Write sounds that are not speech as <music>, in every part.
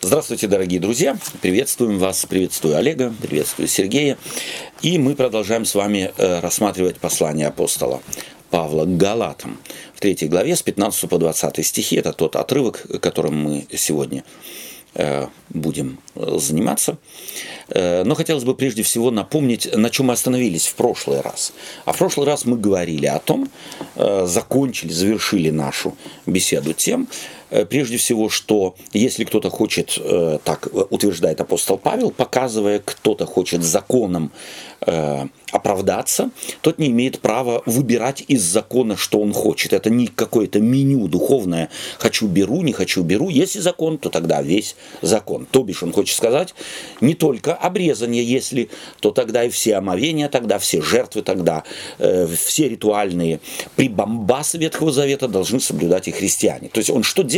Здравствуйте, дорогие друзья! Приветствуем вас, приветствую Олега, приветствую Сергея. И мы продолжаем с вами э, рассматривать послание апостола Павла к Галатам. В третьей главе с 15 по 20 стихи, это тот отрывок, которым мы сегодня э, будем заниматься. Э, но хотелось бы прежде всего напомнить, на чем мы остановились в прошлый раз. А в прошлый раз мы говорили о том, закончили, завершили нашу беседу тем, прежде всего, что если кто-то хочет, э, так утверждает апостол Павел, показывая, кто-то хочет законом э, оправдаться, тот не имеет права выбирать из закона, что он хочет. Это не какое-то меню духовное «хочу беру, не хочу беру». Если закон, то тогда весь закон. То бишь, он хочет сказать, не только обрезание, если, то тогда и все омовения, тогда все жертвы, тогда э, все ритуальные прибамбасы Ветхого Завета должны соблюдать и христиане. То есть он что делает?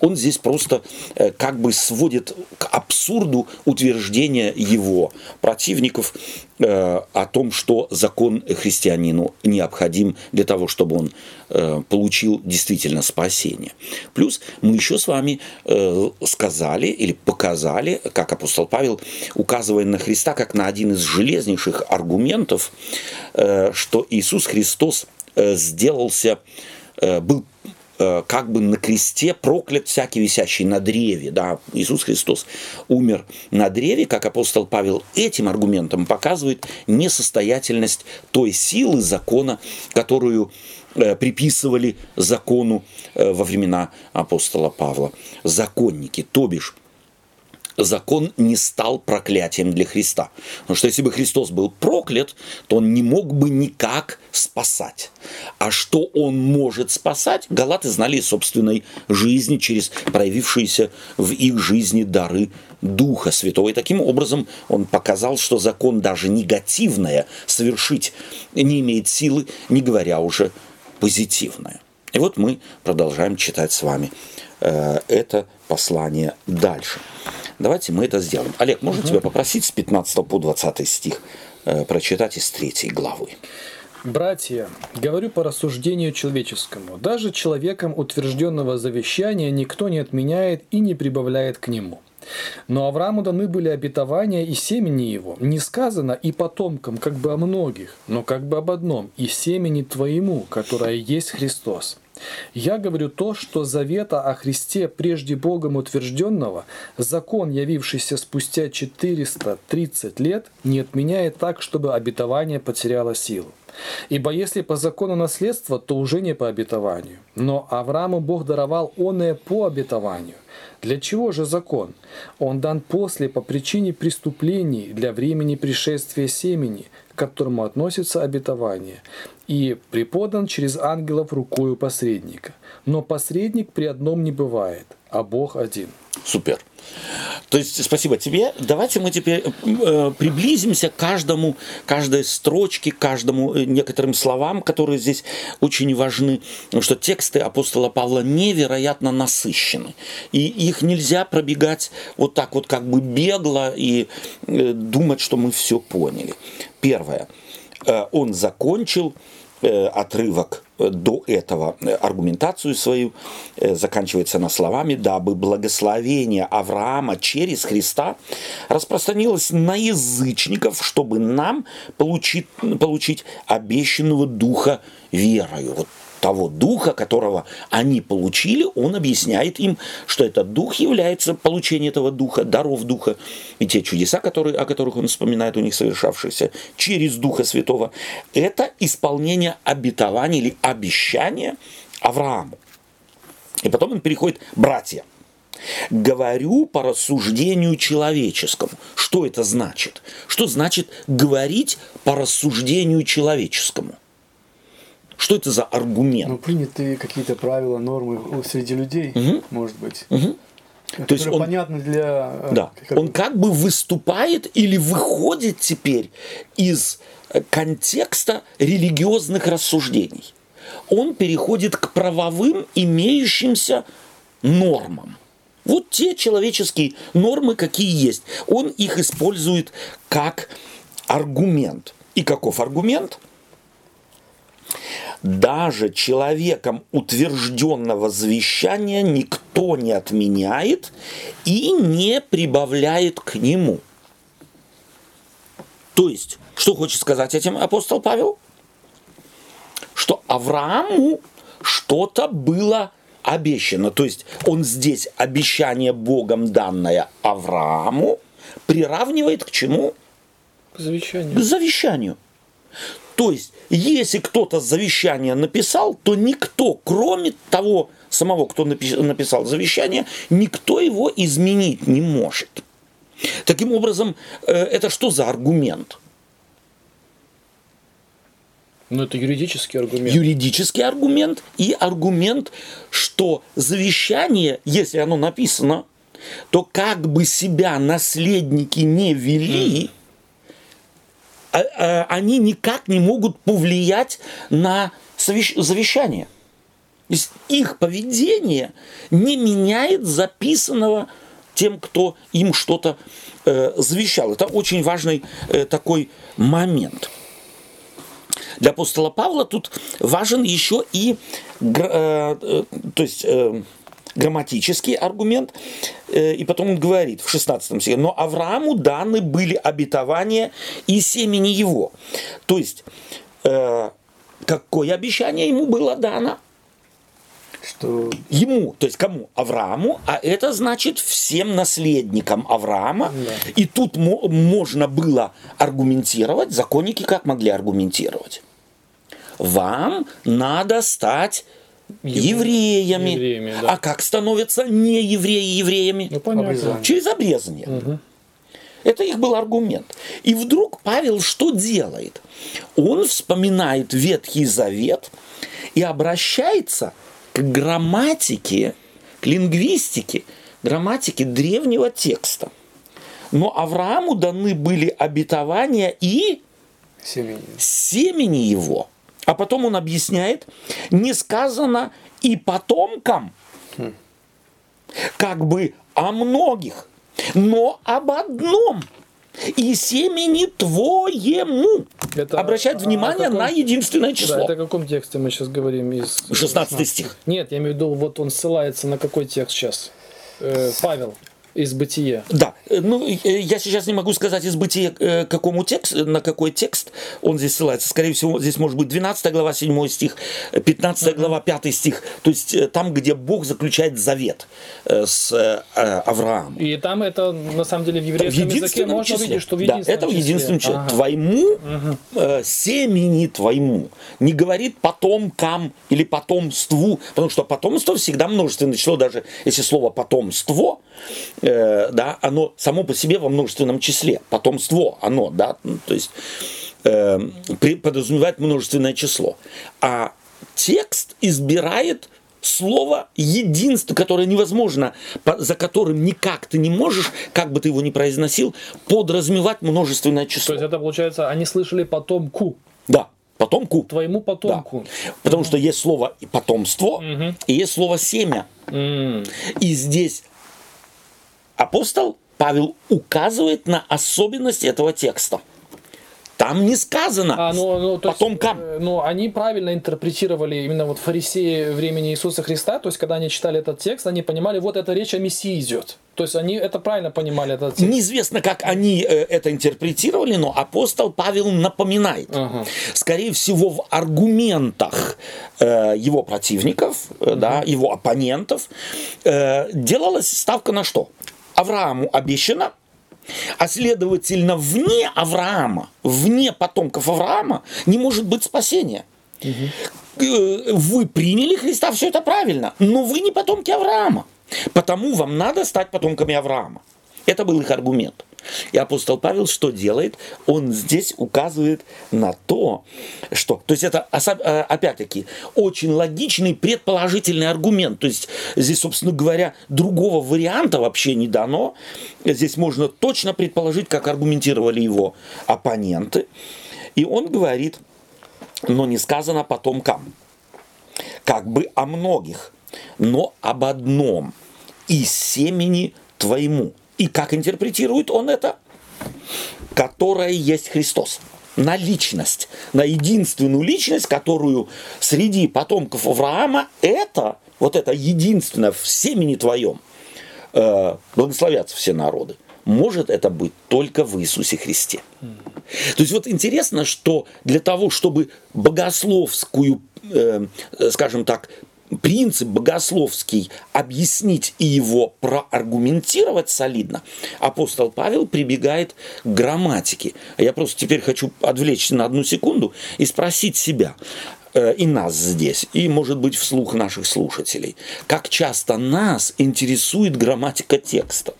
Он здесь просто э, как бы сводит к абсурду утверждения его противников э, о том, что закон христианину необходим для того, чтобы он э, получил действительно спасение. Плюс мы еще с вами сказали или показали, как апостол Павел, указывая на Христа как на один из железнейших аргументов, что Иисус Христос сделался, был как бы на кресте проклят всякий висящий на древе. Да? Иисус Христос умер на древе, как апостол Павел этим аргументом показывает несостоятельность той силы закона, которую э, приписывали закону э, во времена апостола Павла. Законники, то бишь закон не стал проклятием для Христа. Потому что если бы Христос был проклят, то он не мог бы никак спасать. А что он может спасать, галаты знали из собственной жизни через проявившиеся в их жизни дары Духа Святого. И таким образом он показал, что закон даже негативное совершить не имеет силы, не говоря уже позитивное. И вот мы продолжаем читать с вами это послание дальше. Давайте мы это сделаем. Олег, можно угу. тебя попросить с 15 по 20 стих э, прочитать из 3 главы? Братья, говорю по рассуждению человеческому, даже человеком утвержденного завещания никто не отменяет и не прибавляет к нему. Но Аврааму даны были обетования и семени его. Не сказано и потомкам, как бы о многих, но как бы об одном, и семени твоему, которое есть Христос. Я говорю то, что завета о Христе прежде Богом утвержденного, закон, явившийся спустя 430 лет, не отменяет так, чтобы обетование потеряло силу. Ибо если по закону наследства, то уже не по обетованию. Но Аврааму Бог даровал оное по обетованию. Для чего же закон? Он дан после по причине преступлений для времени пришествия семени, к которому относится обетование, и преподан через ангелов рукою посредника. Но посредник при одном не бывает, а Бог один. Супер. То есть, спасибо тебе. Давайте мы теперь э, приблизимся к каждому, каждой строчке, каждому э, некоторым словам, которые здесь очень важны. Потому что тексты апостола Павла невероятно насыщены. И их нельзя пробегать вот так вот как бы бегло и э, думать, что мы все поняли. Первое. Э, он закончил отрывок э, до этого э, аргументацию свою заканчивается на словами, дабы благословение Авраама через Христа распространилось на язычников, чтобы нам получить, получить обещанного духа верою. Вот того духа, которого они получили, он объясняет им, что этот дух является получение этого духа, даров духа, и те чудеса, которые, о которых он вспоминает у них совершавшиеся через Духа Святого, это исполнение обетования или обещания Аврааму. И потом он переходит братья. Говорю по рассуждению человеческому. Что это значит? Что значит говорить по рассуждению человеческому? Что это за аргумент? Ну, принятые какие-то правила, нормы среди людей, угу. может быть. Угу. То есть он понятно для. Э, да. Как... Он как бы выступает или выходит теперь из э, контекста религиозных рассуждений. Он переходит к правовым имеющимся нормам. Вот те человеческие нормы, какие есть. Он их использует как аргумент. И каков аргумент? Даже человеком утвержденного завещания никто не отменяет и не прибавляет к нему. То есть, что хочет сказать этим апостол Павел? Что Аврааму что-то было обещано. То есть он здесь обещание Богом данное Аврааму приравнивает к чему? К завещанию. К завещанию. То есть, если кто-то завещание написал, то никто, кроме того самого, кто написал завещание, никто его изменить не может. Таким образом, э, это что за аргумент? Ну, это юридический аргумент. Юридический аргумент и аргумент, что завещание, если оно написано, то как бы себя наследники не вели, mm. Они никак не могут повлиять на завещание. То есть их поведение не меняет записанного тем, кто им что-то э, завещал. Это очень важный э, такой момент. Для апостола Павла тут важен еще и э, э, то есть, э, грамматический аргумент, э, и потом он говорит в 16 стихе, но Аврааму даны были обетования и семени его. То есть, э, какое обещание ему было дано? что ему, то есть кому? Аврааму, а это значит всем наследникам Авраама. Да. И тут мо- можно было аргументировать, законники как могли аргументировать? Вам надо стать евреями. евреями да. А как становятся не евреи евреями? Ну, понятно. Через обрезание. Угу. Это их был аргумент. И вдруг Павел что делает? Он вспоминает Ветхий Завет и обращается к грамматике, к лингвистике, грамматике древнего текста. Но Аврааму даны были обетования и семени, семени его. А потом он объясняет, не сказано и потомкам, как бы о многих, но об одном – и семени твоему. Это, Обращать а, внимание каком, на единственное число. Да, это о каком тексте мы сейчас говорим? Из 16, 16 стих. Нет, я имею в виду, вот он ссылается на какой текст сейчас? Э, Павел из бытия. Да, э, ну э, я сейчас не могу сказать из бытия э, какому текст, на какой текст он здесь ссылается. Скорее всего, здесь может быть 12 глава, 7 стих, 15 uh-huh. глава, 5 стих. То есть там, где Бог заключает завет с Авраамом. И там это, на самом деле, в еврейском в языке можно числе. увидеть, что в единственном Да, это в единственном числе. Ага. Твоему, uh-huh. семени твоему. Не говорит потомкам или потомству, потому что потомство всегда множественное число, даже если слово потомство, э, да, оно само по себе во множественном числе, потомство, оно, да, ну, то есть э, подразумевает множественное число. А текст избирает слово единство, которое невозможно, за которым никак ты не можешь, как бы ты его ни произносил, подразумевать множественное число. То есть это получается, они слышали потомку. Да, потомку. Твоему потомку. Да. Потому что есть слово потомство угу. и есть слово семя. Mm. И здесь апостол Павел указывает на особенность этого текста. Там не сказано а, ну, ну, то потомкам. Есть, э, ну, они правильно интерпретировали именно вот фарисеи времени Иисуса Христа. То есть, когда они читали этот текст, они понимали, вот эта речь о Мессии идет. То есть, они это правильно понимали. Этот текст. Неизвестно, как они э, это интерпретировали, но апостол Павел напоминает. Ага. Скорее всего, в аргументах э, его противников, э, да, его оппонентов делалась ставка на что? Аврааму обещано, а следовательно, вне Авраама, вне потомков Авраама не может быть спасения. Угу. Вы приняли Христа, все это правильно, но вы не потомки Авраама. Потому вам надо стать потомками Авраама. Это был их аргумент. И апостол Павел что делает? Он здесь указывает на то, что... То есть это, э, опять-таки, очень логичный предположительный аргумент. То есть здесь, собственно говоря, другого варианта вообще не дано. Здесь можно точно предположить, как аргументировали его оппоненты. И он говорит, но не сказано потомкам, как бы о многих, но об одном, из семени твоему. И как интерпретирует он это? Которое есть Христос. на личность, на единственную личность, которую среди потомков Авраама это, вот это единственное в семени твоем, э, благословятся все народы. Может это быть только в Иисусе Христе. То есть вот интересно, что для того, чтобы богословскую, э, скажем так, принцип богословский объяснить и его проаргументировать солидно, апостол Павел прибегает к грамматике. Я просто теперь хочу отвлечься на одну секунду и спросить себя, э, и нас здесь, и, может быть, вслух наших слушателей, как часто нас интересует грамматика текста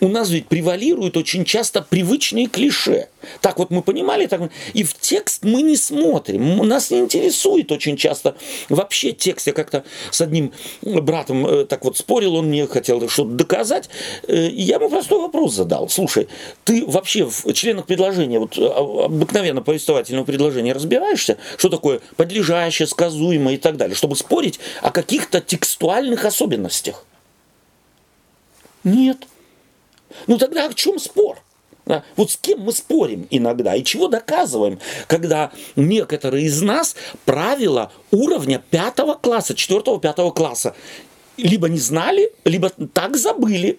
у нас ведь превалируют очень часто привычные клише. Так вот мы понимали, так, и в текст мы не смотрим. Нас не интересует очень часто вообще текст. Я как-то с одним братом э, так вот спорил, он мне хотел что-то доказать. Э, и я ему простой вопрос задал. Слушай, ты вообще в членах предложения, вот а, обыкновенно повествовательного предложения разбираешься, что такое подлежащее, сказуемое и так далее, чтобы спорить о каких-то текстуальных особенностях? Нет. Ну тогда о чем спор? Да? Вот с кем мы спорим иногда и чего доказываем, когда некоторые из нас правила уровня пятого класса, четвертого, пятого класса либо не знали, либо так забыли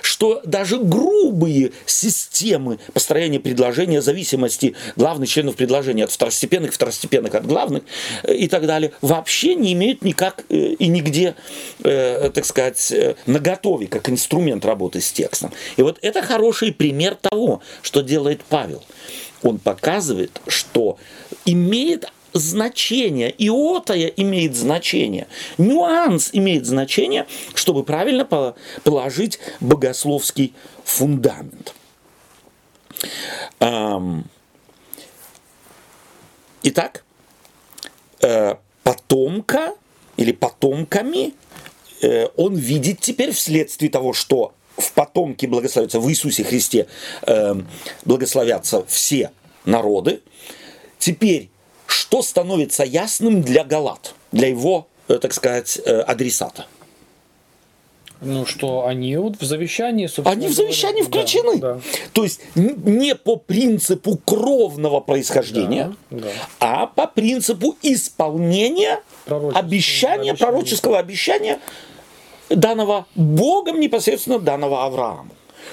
что даже грубые системы построения предложения, зависимости главных членов предложения от второстепенных, второстепенных от главных э, и так далее, вообще не имеют никак э, и нигде, э, так сказать, наготове, как инструмент работы с текстом. И вот это хороший пример того, что делает Павел. Он показывает, что имеет значение, иотая имеет значение, нюанс имеет значение, чтобы правильно положить богословский фундамент. Итак, э, потомка или потомками э, он видит теперь вследствие того, что в потомке благословятся в Иисусе Христе эм, благословятся все народы. Теперь что становится ясным для Галат, для его, э, так сказать, э, адресата? Ну, что они вот в завещании, собственно Они в завещании включены. Да, да. То есть не по принципу кровного происхождения, да, да. а по принципу исполнения обещания, пророческого обещания, данного Богом непосредственно данного Аврааму.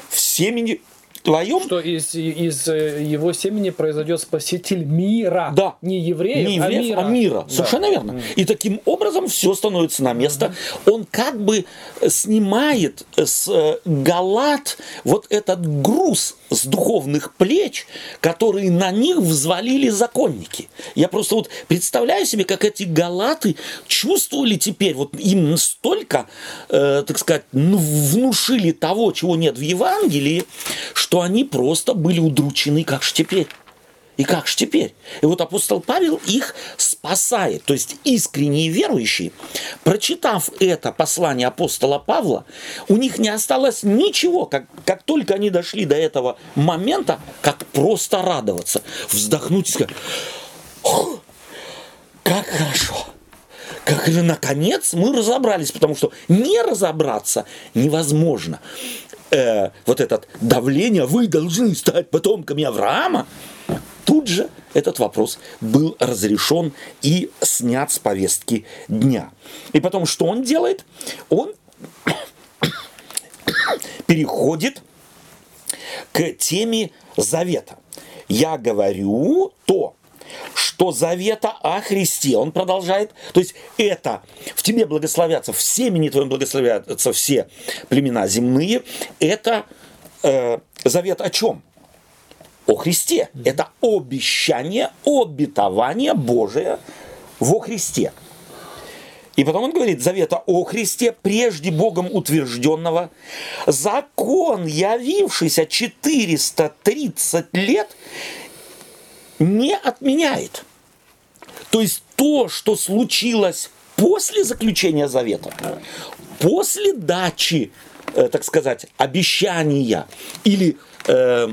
В семени твоем... Что из, из э, его семени произойдет спаситель мира. Да. Не евреев, Не евреев а мира. А мира. Да. Совершенно верно. И таким образом все становится на место. Он как бы снимает с э, Галат вот этот груз с духовных плеч, которые на них взвалили законники. Я просто вот представляю себе, как эти галаты чувствовали теперь, вот им настолько, э, так сказать, внушили того, чего нет в Евангелии, что они просто были удручены, как же теперь. И как же теперь? И вот апостол Павел их спасает. То есть искренние верующие, прочитав это послание апостола Павла, у них не осталось ничего, как, как только они дошли до этого момента, как просто радоваться, вздохнуть и сказать, как хорошо, как же наконец мы разобрались, потому что не разобраться невозможно. Э, вот это давление, вы должны стать потомками Авраама, Тут же этот вопрос был разрешен и снят с повестки дня. И потом, что он делает? Он <coughs> переходит к теме завета. Я говорю то, что завета о Христе. Он продолжает, то есть это в тебе благословятся, в семени твоем благословятся все племена земные. Это э, завет о чем? О Христе. Это обещание, обетование Божие во Христе. И потом он говорит, завета о Христе, прежде Богом утвержденного, закон, явившийся 430 лет, не отменяет. То есть то, что случилось после заключения завета, после дачи, э, так сказать, обещания или э, Э,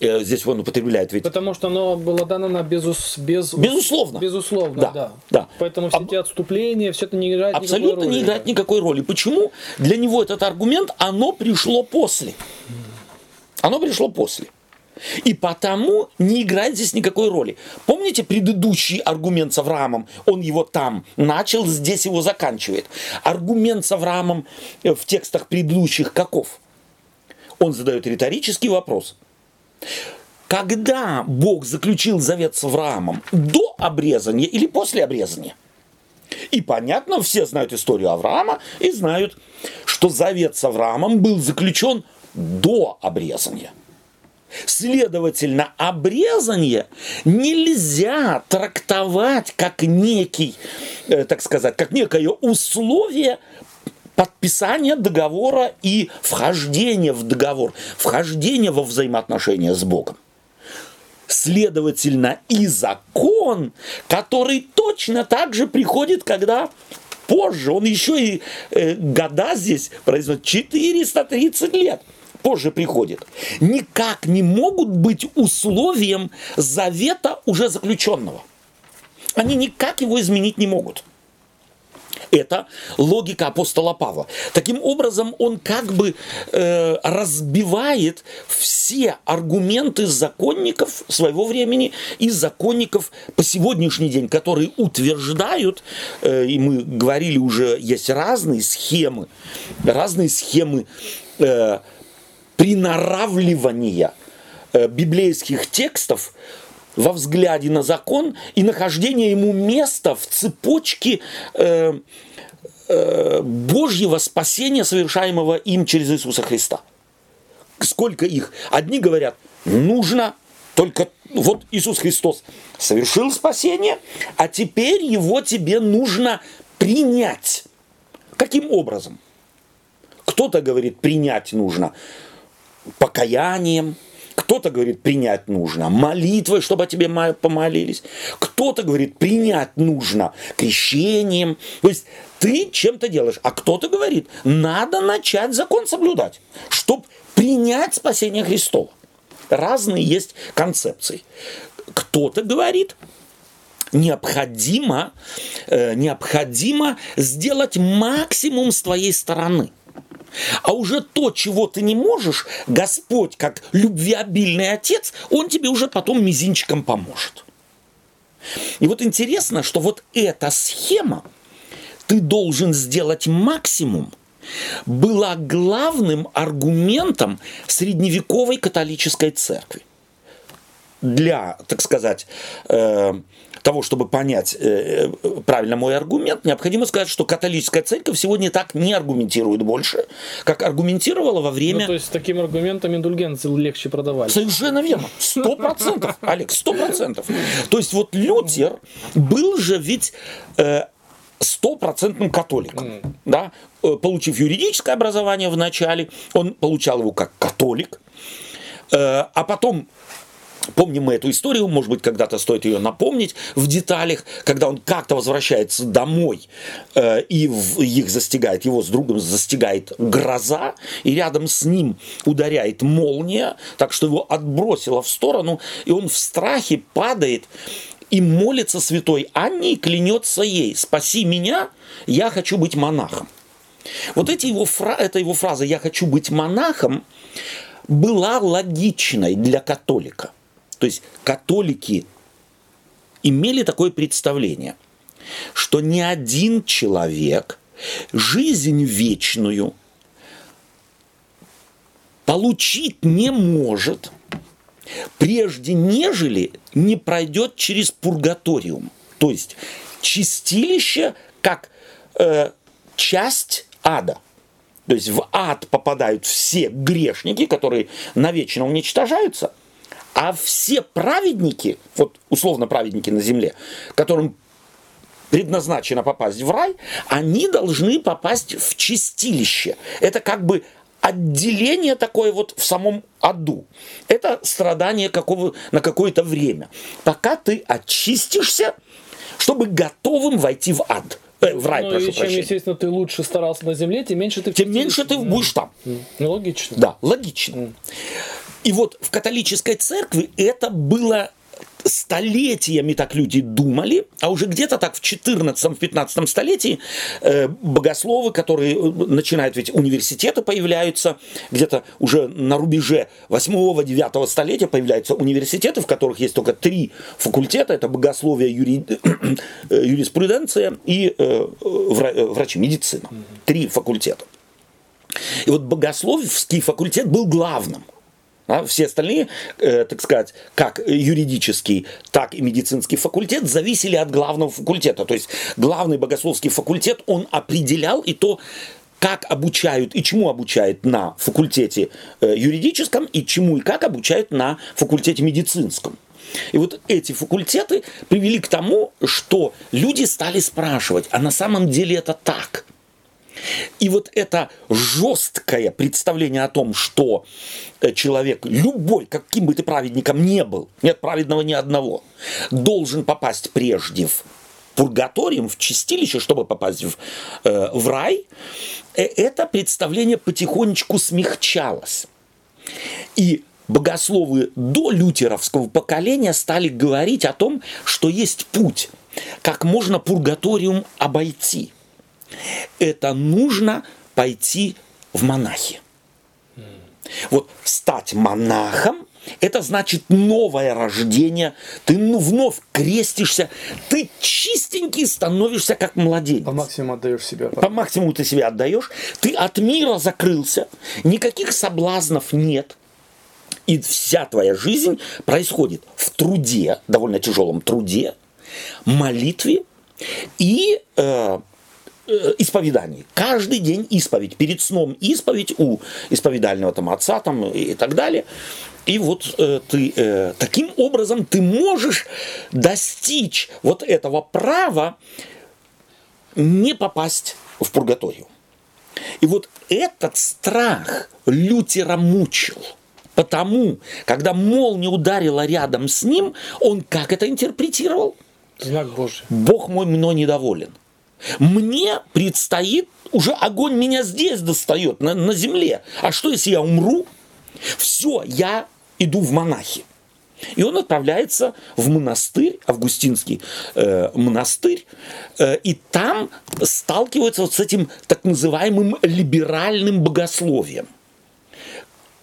здесь он употребляет ведь. Потому что оно было дано на безус, без, безусловно. Безусловно, да. да. да. Поэтому все эти отступления, все это не играет Абсолютно никакой роли. не играет никакой роли. Почему? Для него этот аргумент, оно пришло после. Оно пришло после. И потому не играет здесь никакой роли. Помните предыдущий аргумент с Авраамом? Он его там начал, здесь его заканчивает. Аргумент с Авраамом э, в текстах предыдущих каков? Он задает риторический вопрос. Когда Бог заключил завет с Авраамом? До обрезания или после обрезания? И понятно, все знают историю Авраама и знают, что завет с Авраамом был заключен до обрезания. Следовательно, обрезание нельзя трактовать как некий, э, так сказать, как некое условие подписания договора и вхождения в договор, вхождения во взаимоотношения с Богом. Следовательно, и закон, который точно так же приходит, когда позже, он еще и э, года здесь производит, 430 лет позже приходит, никак не могут быть условием завета уже заключенного. Они никак его изменить не могут. Это логика апостола Павла. Таким образом, он как бы э, разбивает все аргументы законников своего времени и законников по сегодняшний день, которые утверждают, э, и мы говорили уже, есть разные схемы, разные схемы э, приноравливания э, библейских текстов во взгляде на закон и нахождение ему места в цепочке э, э, Божьего спасения, совершаемого им через Иисуса Христа. Сколько их? Одни говорят, нужно только вот Иисус Христос совершил спасение, а теперь его тебе нужно принять. Каким образом? Кто-то говорит, принять нужно покаянием, кто-то говорит, принять нужно молитвой, чтобы о тебе помолились. Кто-то говорит, принять нужно крещением. То есть ты чем-то делаешь. А кто-то говорит, надо начать закон соблюдать, чтобы принять спасение Христова. Разные есть концепции. Кто-то говорит, необходимо, э, необходимо сделать максимум с твоей стороны – а уже то, чего ты не можешь, Господь, как любвеобильный отец, Он тебе уже потом мизинчиком поможет. И вот интересно, что вот эта схема, ты должен сделать максимум, была главным аргументом средневековой католической церкви для, так сказать, э, того, чтобы понять э, правильно мой аргумент, необходимо сказать, что католическая церковь сегодня так не аргументирует больше, как аргументировала во время... Ну, то есть таким аргументом индульгенции легче продавать. Совершенно верно. Сто процентов, Олег, сто процентов. То есть вот Лютер был же ведь э, стопроцентным католиком, mm. да, э, получив юридическое образование в начале, он получал его как католик, а потом Помним мы эту историю, может быть, когда-то стоит ее напомнить в деталях, когда он как-то возвращается домой, э, и в, их застигает, его с другом застигает гроза, и рядом с ним ударяет молния, так что его отбросило в сторону, и он в страхе падает и молится святой Анне и клянется ей, спаси меня, я хочу быть монахом. Вот эти его, фра... эта его фраза «я хочу быть монахом» была логичной для католика – то есть католики имели такое представление, что ни один человек жизнь вечную получить не может, прежде нежели не пройдет через пургаториум. То есть чистилище как э, часть ада. То есть в ад попадают все грешники, которые навечно уничтожаются – а все праведники, вот условно праведники на земле, которым предназначено попасть в рай, они должны попасть в чистилище. Это как бы отделение такое вот в самом аду. Это страдание какого, на какое-то время. Пока ты очистишься, чтобы готовым войти в ад. Э, в рай, ну, прошу и чем, прощения. естественно, ты лучше старался на земле, тем меньше ты... Тем меньше ты будешь там. Ну, логично. Да, логично. И вот в католической церкви это было столетиями так люди думали, а уже где-то так в 14-15 столетии э, богословы, которые э, начинают, ведь университеты появляются, где-то уже на рубеже 8-9 столетия появляются университеты, в которых есть только три факультета, это богословие, юри... <clears throat> Э, юриспруденция и э, врачи, медицина. Три факультета. И вот богословский факультет был главным. А все остальные, э, так сказать, как юридический, так и медицинский факультет зависели от главного факультета. То есть главный богословский факультет, он определял и то, как обучают и чему обучают на факультете э, юридическом, и чему и как обучают на факультете медицинском. И вот эти факультеты привели к тому, что люди стали спрашивать, а на самом деле это так – и вот это жесткое представление о том, что э, человек, любой, каким бы ты праведником не был, нет праведного ни одного, должен попасть прежде в пургаториум, в чистилище, чтобы попасть в, э, в рай, э, это представление потихонечку смягчалось. И богословы до лютеровского поколения стали говорить о том, что есть путь, как можно пургаториум обойти – это нужно пойти в монахи. Вот стать монахом это значит новое рождение. Ты ну, вновь крестишься. Ты чистенький становишься как младенец. По максимуму отдаешь себя. По максимуму ты себя отдаешь. Ты от мира закрылся. Никаких соблазнов нет. И вся твоя жизнь происходит в труде, довольно тяжелом труде, молитве и э, исповеданий. Каждый день исповедь. Перед сном исповедь у исповедального там отца там, и так далее. И вот э, ты э, таким образом ты можешь достичь вот этого права не попасть в пургаторию. И вот этот страх Лютера мучил. Потому, когда молния ударила рядом с ним, он как это интерпретировал? Знак Божий. Бог мой мной недоволен. Мне предстоит, уже огонь меня здесь достает, на, на земле. А что, если я умру? Все, я иду в монахи. И он отправляется в монастырь, августинский э, монастырь, э, и там сталкивается вот с этим так называемым либеральным богословием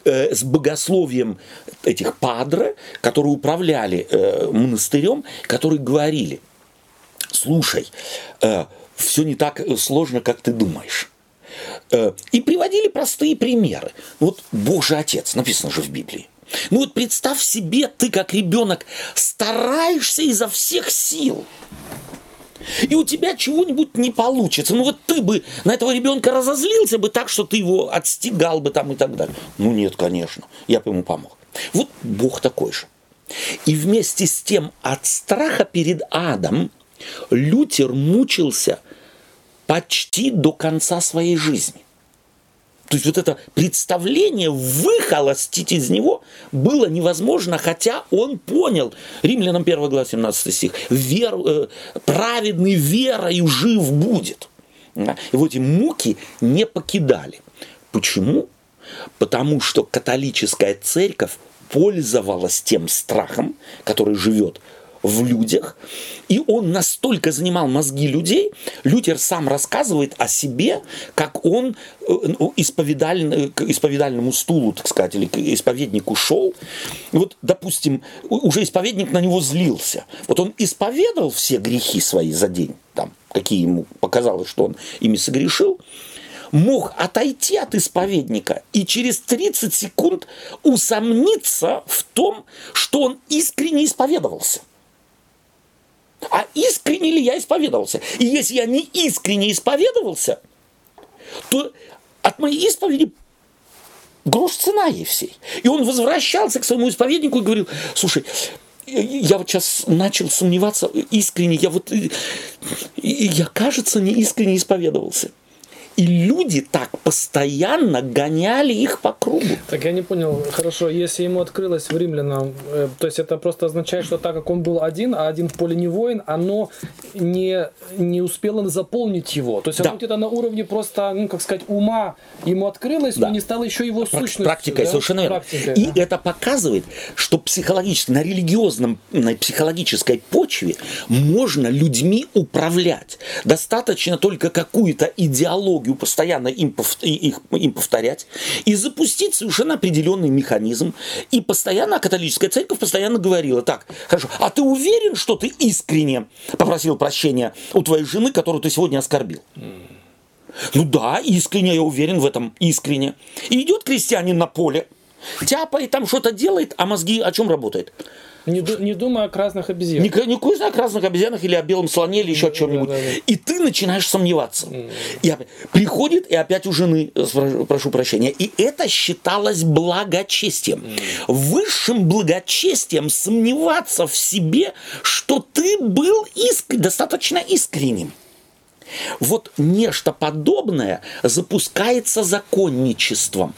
э, с богословием этих падре, которые управляли э, монастырем, которые говорили, слушай, э, все не так э, сложно, как ты думаешь. Э, и приводили простые примеры. Вот Божий Отец, написано же в Библии. Ну вот представь себе, ты как ребенок стараешься изо всех сил. И у тебя чего-нибудь не получится. Ну вот ты бы на этого ребенка разозлился бы так, что ты его отстигал бы там и так далее. Ну нет, конечно, я бы ему помог. Вот Бог такой же. И вместе с тем от страха перед адом Лютер мучился почти до конца своей жизни. То есть вот это представление выхолостить из него было невозможно, хотя он понял, Римлянам 1 глава 17 стих, вер, э, праведный верою жив будет. И вот эти муки не покидали. Почему? Потому что католическая церковь пользовалась тем страхом, который живет в людях, и он настолько занимал мозги людей, Лютер сам рассказывает о себе, как он э, ну, исповедаль, к исповедальному стулу, так сказать, или к исповеднику шел. Вот, допустим, уже исповедник на него злился. Вот он исповедал все грехи свои за день, там, какие ему показалось, что он ими согрешил, мог отойти от исповедника и через 30 секунд усомниться в том, что он искренне исповедовался а искренне ли я исповедовался. И если я не искренне исповедовался, то от моей исповеди грош цена ей всей. И он возвращался к своему исповеднику и говорил, слушай, я вот сейчас начал сомневаться искренне, я вот, я, кажется, не искренне исповедовался. И люди так постоянно гоняли их по кругу. Так я не понял, хорошо, если ему открылось в римлянам, э, то есть это просто означает, что так как он был один, а один в поле не воин, оно не, не успело заполнить его. То есть оно где-то на уровне просто, ну как сказать, ума ему открылось, да. но не стало еще его сущностью. Практикой, да? совершенно верно. Практикой, И да. это показывает, что психологически, на религиозном, на психологической почве можно людьми управлять. Достаточно только какую-то идеологию постоянно им, их, им повторять и запустить совершенно определенный механизм. И постоянно католическая церковь постоянно говорила, так, хорошо, а ты уверен, что ты искренне попросил прощения у твоей жены, которую ты сегодня оскорбил? Ну да, искренне, я уверен в этом, искренне. И идет крестьянин на поле, тяпает там что-то делает, а мозги о чем работают? Не, не думая о разных обезьянах. Не, не кузня о разных обезьянах или о белом слоне или еще о чем-нибудь. Да, да, да. И ты начинаешь сомневаться. Mm. И приходит и опять у жены, э, прошу прощения. И это считалось благочестием. Mm. Высшим благочестием сомневаться в себе, что ты был иск... достаточно искренним. Вот нечто подобное запускается законничеством.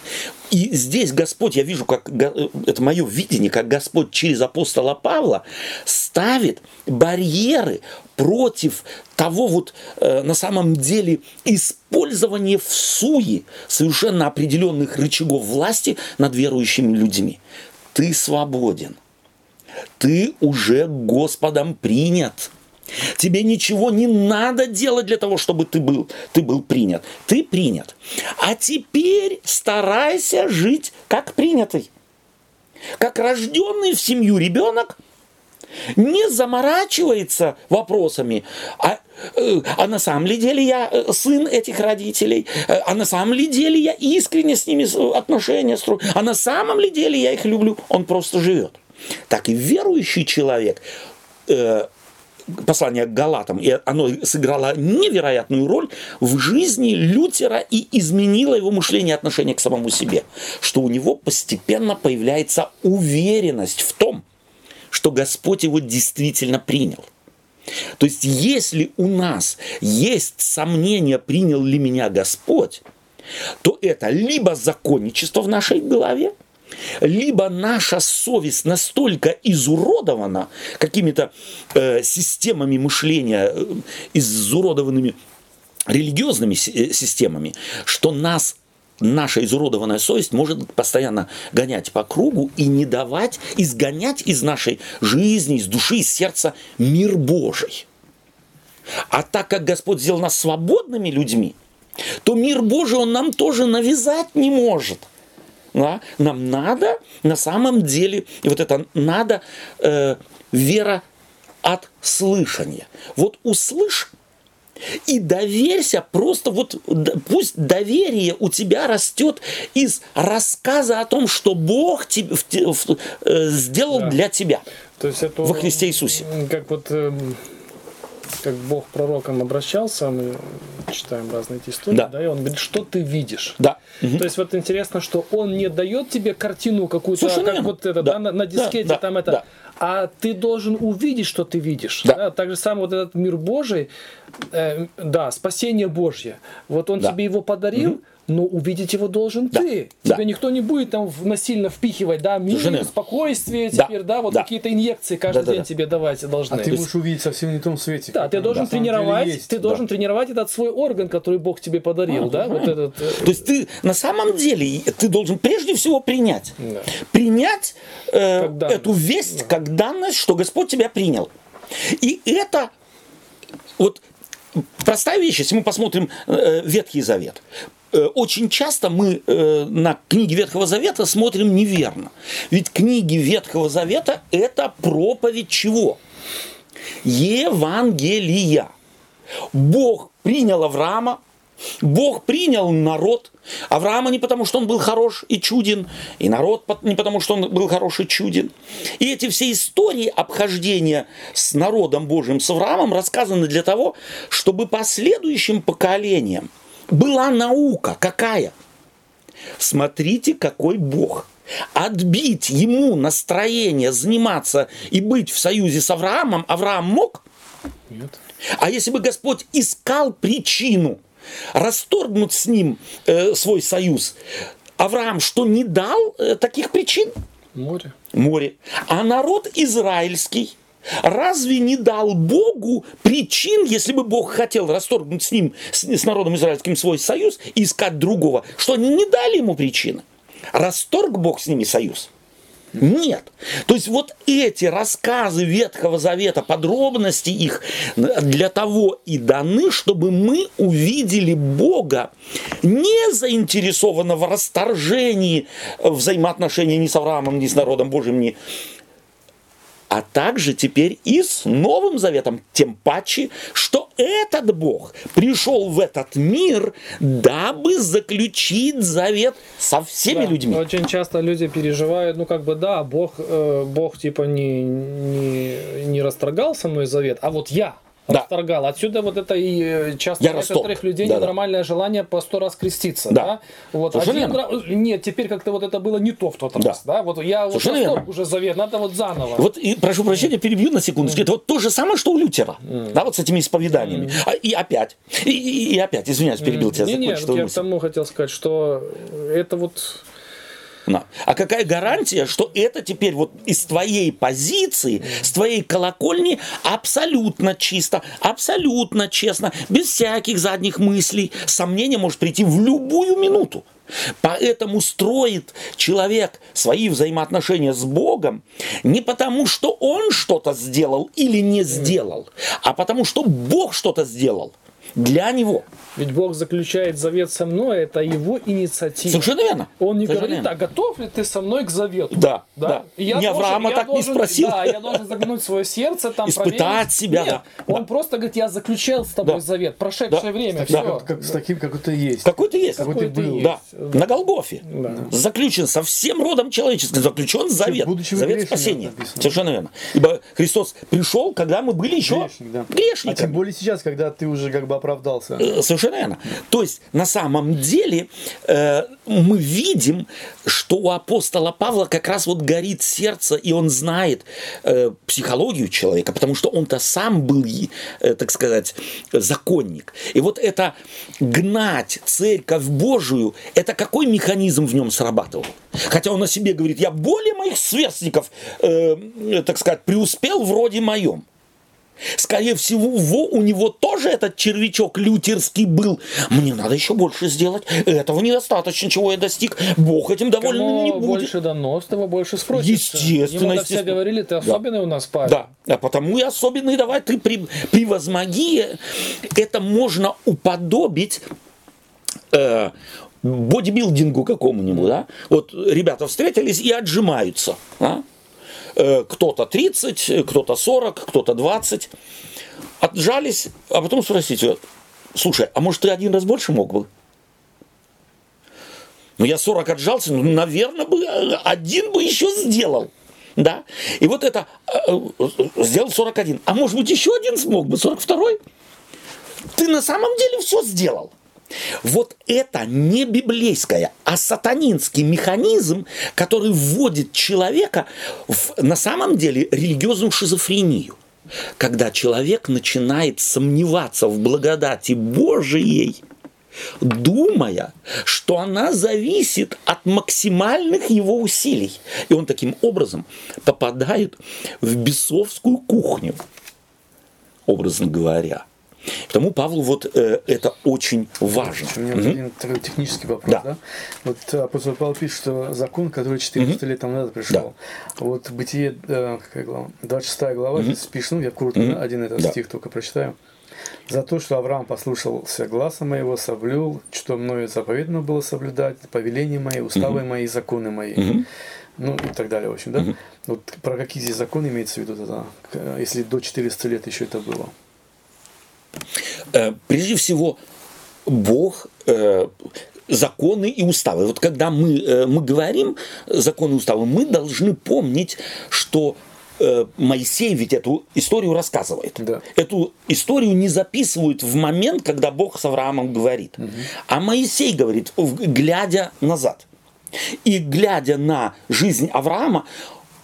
И здесь Господь, я вижу, как это мое видение, как Господь через апостола Павла ставит барьеры против того вот э, на самом деле использования в суе совершенно определенных рычагов власти над верующими людьми. Ты свободен. Ты уже Господом принят. Тебе ничего не надо делать для того, чтобы ты был, ты был принят. Ты принят. А теперь старайся жить как принятый. Как рожденный в семью ребенок не заморачивается вопросами, а, э, а на самом ли деле я э, сын этих родителей, э, а на самом ли деле я искренне с ними отношения строю, а на самом ли деле я их люблю, он просто живет. Так и верующий человек послание к Галатам, и оно сыграло невероятную роль в жизни Лютера и изменило его мышление и отношение к самому себе, что у него постепенно появляется уверенность в том, что Господь его действительно принял. То есть, если у нас есть сомнение, принял ли меня Господь, то это либо законничество в нашей голове, либо наша совесть настолько изуродована какими-то э, системами мышления, э, изуродованными религиозными э, системами, что нас наша изуродованная совесть может постоянно гонять по кругу и не давать, изгонять из нашей жизни, из души, из сердца мир Божий. А так как Господь сделал нас свободными людьми, то мир Божий Он нам тоже навязать не может – да? Нам надо на самом деле, и вот это надо э, вера от слышания. Вот услышь и доверься, просто вот пусть доверие у тебя растет из рассказа о том, что Бог тебе, в, в, э, сделал да. для тебя То есть это, во Христе Иисусе. Как вот э, как Бог пророком обращался, мы читаем разные эти истории, да. да, и он говорит, что ты видишь. Да. То есть вот интересно, что он не дает тебе картину какую-то, как верно. вот это, да. Да, на, на дискете да, там это, да. а ты должен увидеть, что ты видишь. Да. Да? Так же самое вот этот мир Божий, э, да, спасение Божье, вот он да. тебе его подарил, угу но увидеть его должен да. ты. Да. Тебя никто не будет там насильно впихивать, да, мир, Совершенно. спокойствие да. теперь, да, вот да. какие-то инъекции каждый да, день да, тебе давать должны. А ты будешь увидеть совсем не в том свете. Да, ты должен тренировать, есть, ты да. должен тренировать этот свой орган, который Бог тебе подарил, а, да, вот этот. Э, То есть ты на самом деле ты должен прежде всего принять, да. принять э, эту весть да. как данность, что Господь тебя принял, и это вот простая вещь, если мы посмотрим э, Ветхий Завет. Э, очень часто мы э, на книги Ветхого Завета смотрим неверно. Ведь книги Ветхого Завета – это проповедь чего? Евангелия. Бог принял Авраама, Бог принял народ. Авраама не потому, что он был хорош и чуден, и народ не потому, что он был хорош и чуден. И эти все истории обхождения с народом Божьим, с Авраамом, рассказаны для того, чтобы последующим поколениям была наука какая? Смотрите, какой Бог. Отбить ему настроение заниматься и быть в союзе с Авраамом, Авраам мог? Нет. А если бы Господь искал причину расторгнуть с ним э, свой союз, Авраам что, не дал э, таких причин? Море. Море. А народ израильский разве не дал Богу причин, если бы Бог хотел расторгнуть с ним, с, с народом израильским свой союз и искать другого, что они не дали ему причины? Расторг Бог с ними союз. Нет. То есть вот эти рассказы Ветхого Завета, подробности их для того и даны, чтобы мы увидели Бога не заинтересованного в расторжении взаимоотношений ни с Авраамом, ни с народом Божьим, ни а также теперь и с Новым Заветом, тем паче, что этот Бог пришел в этот мир, дабы заключить завет со всеми Да, людьми. Очень часто люди переживают, ну как бы да, Бог, э, Бог типа не, не, не расторгал со мной завет, а вот я Да. расторгал. Отсюда вот это и э, часто Я некоторых людей Да-да. ненормальное желание по сто раз креститься. Да. Да. Вот. Совершенно Один раз- Нет, теперь как-то вот это было не то в тот Да. раз. Да. Вот я вот верно. уже завет, надо вот заново. Вот, и, прошу прощения, перебью на секундочку. Это вот то же самое, что у Лютера. Да, вот с этими исповеданиями. А, и опять. И, и- и опять, извиняюсь, перебил тебя. не, не, вот я к мысль. тому хотел сказать, что это вот На. А какая гарантия, что это теперь вот из твоей позиции, с твоей колокольни абсолютно чисто, абсолютно честно, без всяких задних мыслей, сомнение может прийти в любую минуту. Поэтому строит человек свои взаимоотношения с Богом не потому, что он что-то сделал или не сделал, а потому, что Бог что-то сделал для него. ведь Бог заключает завет со мной, это его инициатива. Совершенно верно. Он не Совершенно говорит, верно. а готов ли ты со мной к завету? Да, да. И я Ни должен- Авраама я так не должен- спросил. Да, я должен заглянуть в свое сердце, там Испытать проверить. себя, Нет, да. он Да. просто говорит, я заключил с тобой Да. завет, прошедшее Да. время, Да. все. Как, как- с таким, какой ты есть. Какой ты есть. Какой Какой ты был. есть. Да, на Голгофе. Да. Заключен со всем родом человеческим, заключен завет. будучи завет спасения. написано. Совершенно верно. Ибо Христос пришел, когда мы были еще Грешник, да. А грешниками. тем более сейчас, когда ты уже как бы оправдался. Э, Совершенно верно. То есть, на самом деле, э, мы видим, что у апостола Павла как раз вот горит сердце, и он знает э, психологию человека, потому что он-то сам был, э, так сказать, законник. И вот это гнать церковь Божию, это какой механизм в нем срабатывал? Хотя он о себе говорит, я более моих сверстников, э, э, так сказать, преуспел вроде моем. Скорее всего, у него тоже этот червячок лютерский был. Мне надо еще больше сделать. Этого недостаточно, чего я достиг. Бог этим доволен Кому не будет. больше дано, с того больше спросится. Естественно, все естественно. говорили, ты Да. особенный у нас парень. Да, а потому и особенный давай ты при- превозмоги. Это можно уподобить э, бодибилдингу какому-нибудь, да? Вот ребята встретились и отжимаются, да? Э, кто-то 30, э, кто-то 40, кто-то 20. Отжались, а потом спросите, слушай, а может ты один раз больше мог бы? Ну, я 40 отжался, ну, наверное, бы э, один бы еще сделал. Да? И вот это э, сделал 41. А может быть, еще один смог бы, 42-й? Ты на самом деле все сделал. Вот это не библейское, а сатанинский механизм, который вводит человека в, на самом деле, религиозную шизофрению. Когда человек начинает сомневаться в благодати Божией, думая, что она зависит от максимальных его усилий. И он таким образом попадает в бесовскую кухню, образно говоря. Потому Павлу вот э, это очень важно. У меня вот один такой технический вопрос, Да. да? Вот э, апостол Павел пишет, что закон, который 400 лет тому назад пришел. Вот Бытие, э, какая глава? 26 глава, здесь пишет, ну я коротко один этот Да. стих только прочитаю. За то, что Авраам послушался гласа моего, соблюл, что мною заповедано было соблюдать, повеления мои, уставы мои, законы мои. Ну и так далее, в общем, да? Вот про какие здесь законы имеется в виду тогда, к- если до 400 лет еще это было? Э, прежде всего, Бог, э, законы и уставы. Вот когда мы, э, мы говорим законы и уставы, мы должны помнить, что Моисей ведь эту историю рассказывает. Да. Эту историю не записывают в момент, когда Бог с Авраамом говорит. А Моисей говорит, глядя назад. И глядя на жизнь Авраама,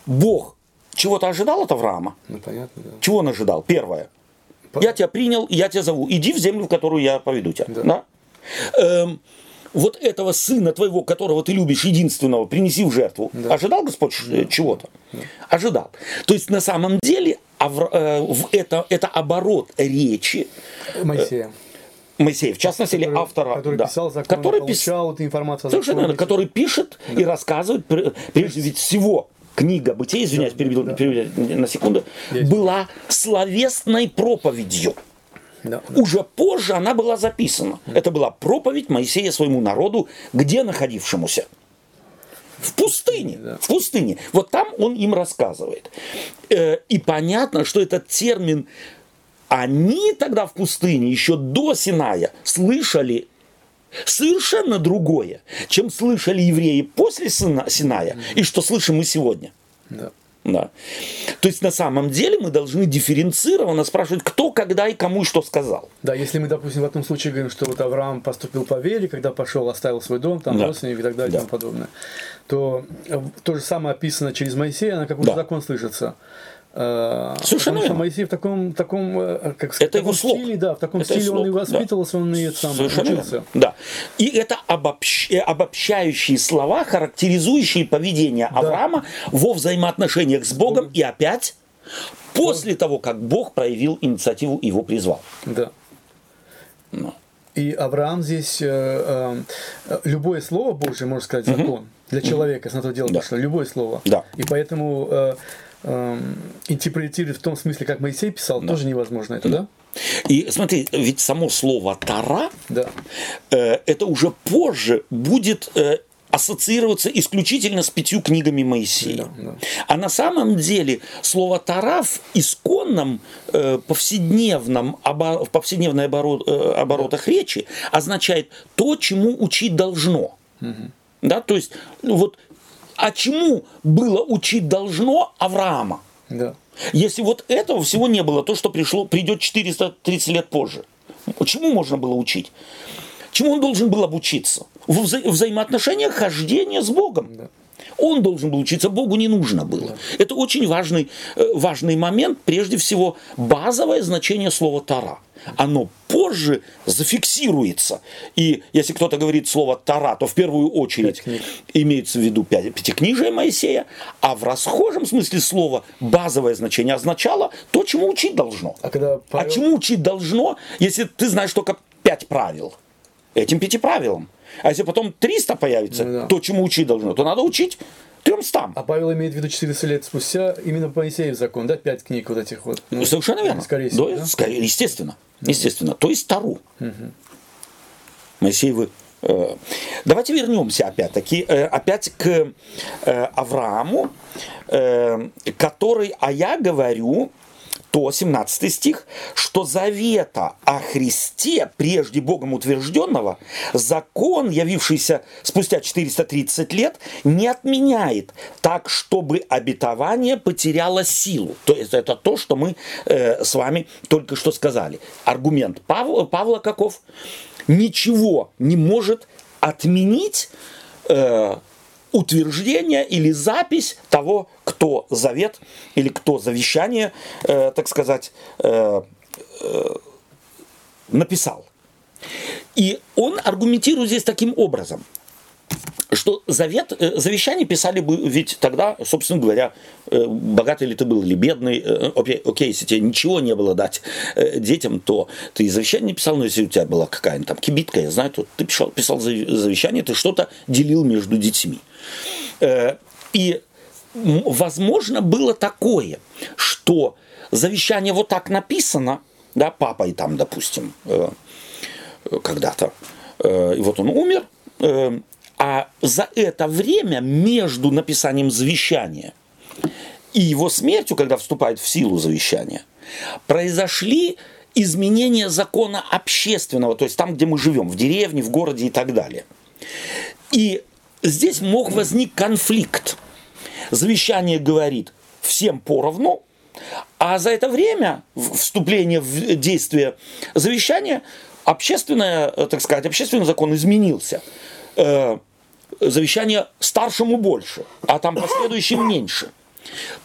Бог чего-то ожидал от Авраама. Ну понятно, да. Чего он ожидал? Первое. Я тебя принял, я тебя зову. Иди в землю, в которую я поведу тебя. Да. Да? Эм, вот этого сына твоего, которого ты любишь, единственного, принеси в жертву. Да. Ожидал Господь э, чего-то? Ожидал. То есть на самом деле Авра- э, это, это оборот речи Моисея. Моисея, в частности, или который, автора, который да, писал закон, который пис- получал эту информацию о Совершенно верно, который пишет и рассказывает, пр- прежде ведь всего, книга «Бытие», извиняюсь, переведу, переведу на секунду, Есть. была словесной проповедью. Да, да. Уже позже она была записана. Это была проповедь Моисея своему народу, где находившемуся? В пустыне. Да. В пустыне. Вот там он им рассказывает. Э, И понятно, что этот термин они тогда в пустыне, еще до Синая, слышали совершенно другое, чем слышали евреи после Сина- Синая, и что слышим мы сегодня. Да. Да. То есть на самом деле мы должны дифференцированно спрашивать, кто, когда и кому и что сказал. Да, если мы, допустим, в этом случае говорим, что вот Авраам поступил по вере, когда пошел, оставил свой дом, там Да. родственников и так далее Да. и тому подобное, то э, то же самое описано через Моисея, она как уже Да. закон слышится. Э, Совершенно потому что верно. Моисей в таком, таком э, как сказать, Это таком его слог. стиле, да, в таком Это стиле слог, он и да. воспитывался, он и сам Совершенно учился. верно. Да. И это обобщ- э, обобщающие слова, характеризующие поведение Авраама во взаимоотношениях с Богом и опять после того, как Бог проявил инициативу и его призвал. Да. Ну. И Авраам здесь, э, э, любое слово Божье, можно сказать, закон для человека, если на то дело Да. пошло, любое слово. Да. И поэтому э, э, интерпретировать в том смысле, как Моисей писал, тоже невозможно это, да? И смотри, ведь само слово «тара» Да. э, это уже позже будет э, ассоциироваться исключительно с пятью книгами Моисея. Да, да. А на самом деле слово «тара» в исконном э, повседневном, обо- в повседневной оборот- э, оборотах речи означает то, чему учить должно. Да, то есть, ну вот, а чему было учить должно Авраама? Да. Если вот этого всего не было, то, что пришло, придет 430 лет позже, чему можно было учить? Чему он должен был обучиться? В вза- взаимоотношениях хождения с Богом. Он должен был учиться, Богу не нужно было. Это очень важный, э, важный момент, прежде всего, базовое значение слова «тара». Оно позже зафиксируется. И если кто-то говорит слово «тара», то в первую очередь имеется в виду пя- пятикнижие Моисея, а в расхожем смысле слова базовое значение означало то, чему учить должно. А когда А Павел- чему учить должно, если ты знаешь только пять правил? Этим пяти правилам. А если потом 300 появится, Ну да. то чему учить должно, то надо учить трёмстам. А Павел имеет в виду 400 лет спустя именно по Моисеев закон, да, пять книг вот этих вот. Ну, Совершенно верно. Скорее всего, Да, да? скорее, естественно. Естественно. То есть Тару. Моисеевы. э, Давайте вернемся опять-таки, э, опять к э, Аврааму, э, который, а я говорю, то 17 стих, что завета о Христе, прежде Богом утвержденного, закон, явившийся спустя 430 лет, не отменяет так, чтобы обетование потеряло силу. То есть это то, что мы э, с вами только что сказали. Аргумент Павла, Павла каков? Ничего не может отменить э, утверждение или запись того, кто завет или кто завещание, э, так сказать, э, э, написал. И он аргументирует здесь таким образом, что завет, э, завещание писали бы ведь тогда, собственно говоря, э, богатый ли ты был или бедный, э, окей, окей, если тебе ничего не было дать детям, то ты завещание писал, но если у тебя была какая-нибудь там кибитка, я знаю, то ты писал, писал завещание, ты что-то делил между детьми. Э, И возможно было такое, что завещание вот так написано, да, папой там, допустим, э, когда-то, э, и вот он умер, а за это время между написанием завещания и его смертью, когда вступает в силу завещание, произошли изменения закона общественного, то есть там, где мы живем, в деревне, в городе и так далее. И здесь мог возник конфликт. Завещание говорит всем поровну, а за это время в- вступления в действие завещания общественное, э, так сказать, общественный закон изменился. Э, Завещание старшему больше, а там последующим меньше.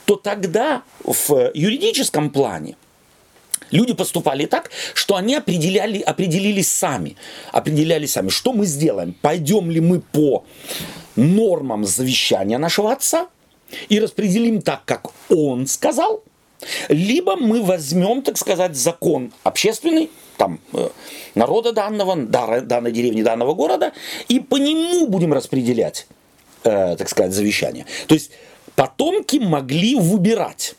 То тогда в юридическом плане Люди поступали так, что они определяли, определились сами. Определяли сами, что мы сделаем. Пойдем ли мы по нормам завещания нашего отца и распределим так, как он сказал, либо мы возьмем, так сказать, закон общественный, там, э, народа данного, данной деревни, данного города, и по нему будем распределять, э, так сказать, завещание. То есть потомки могли выбирать.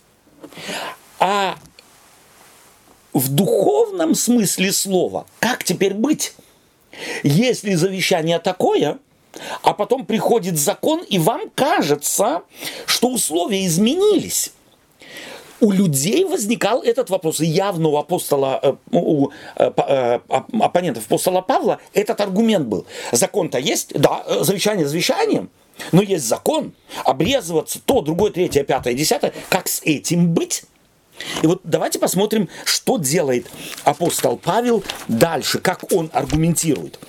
А в духовном смысле слова, как теперь быть? Если завещание такое, а потом приходит закон, и вам кажется, что условия изменились. У людей возникал этот вопрос. И явно у апостола, э, у э, э, оппонентов апостола Павла этот аргумент был. Закон-то есть, да, завещание завещанием, но есть закон. Обрезываться то, другое, третье, пятое, десятое. Как с этим быть? И вот давайте посмотрим, что делает апостол Павел дальше, как он аргументирует.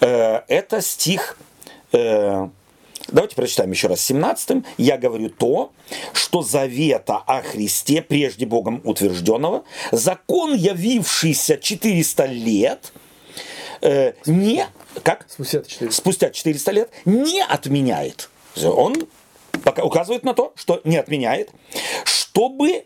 Э, это стих, э, давайте прочитаем еще раз, 17 «Я говорю то, что завета о Христе, прежде Богом утвержденного, закон, явившийся 400 лет, э, не, как? Спустя 400. Спустя 400 лет не отменяет». Он пока указывает на то, что не отменяет, чтобы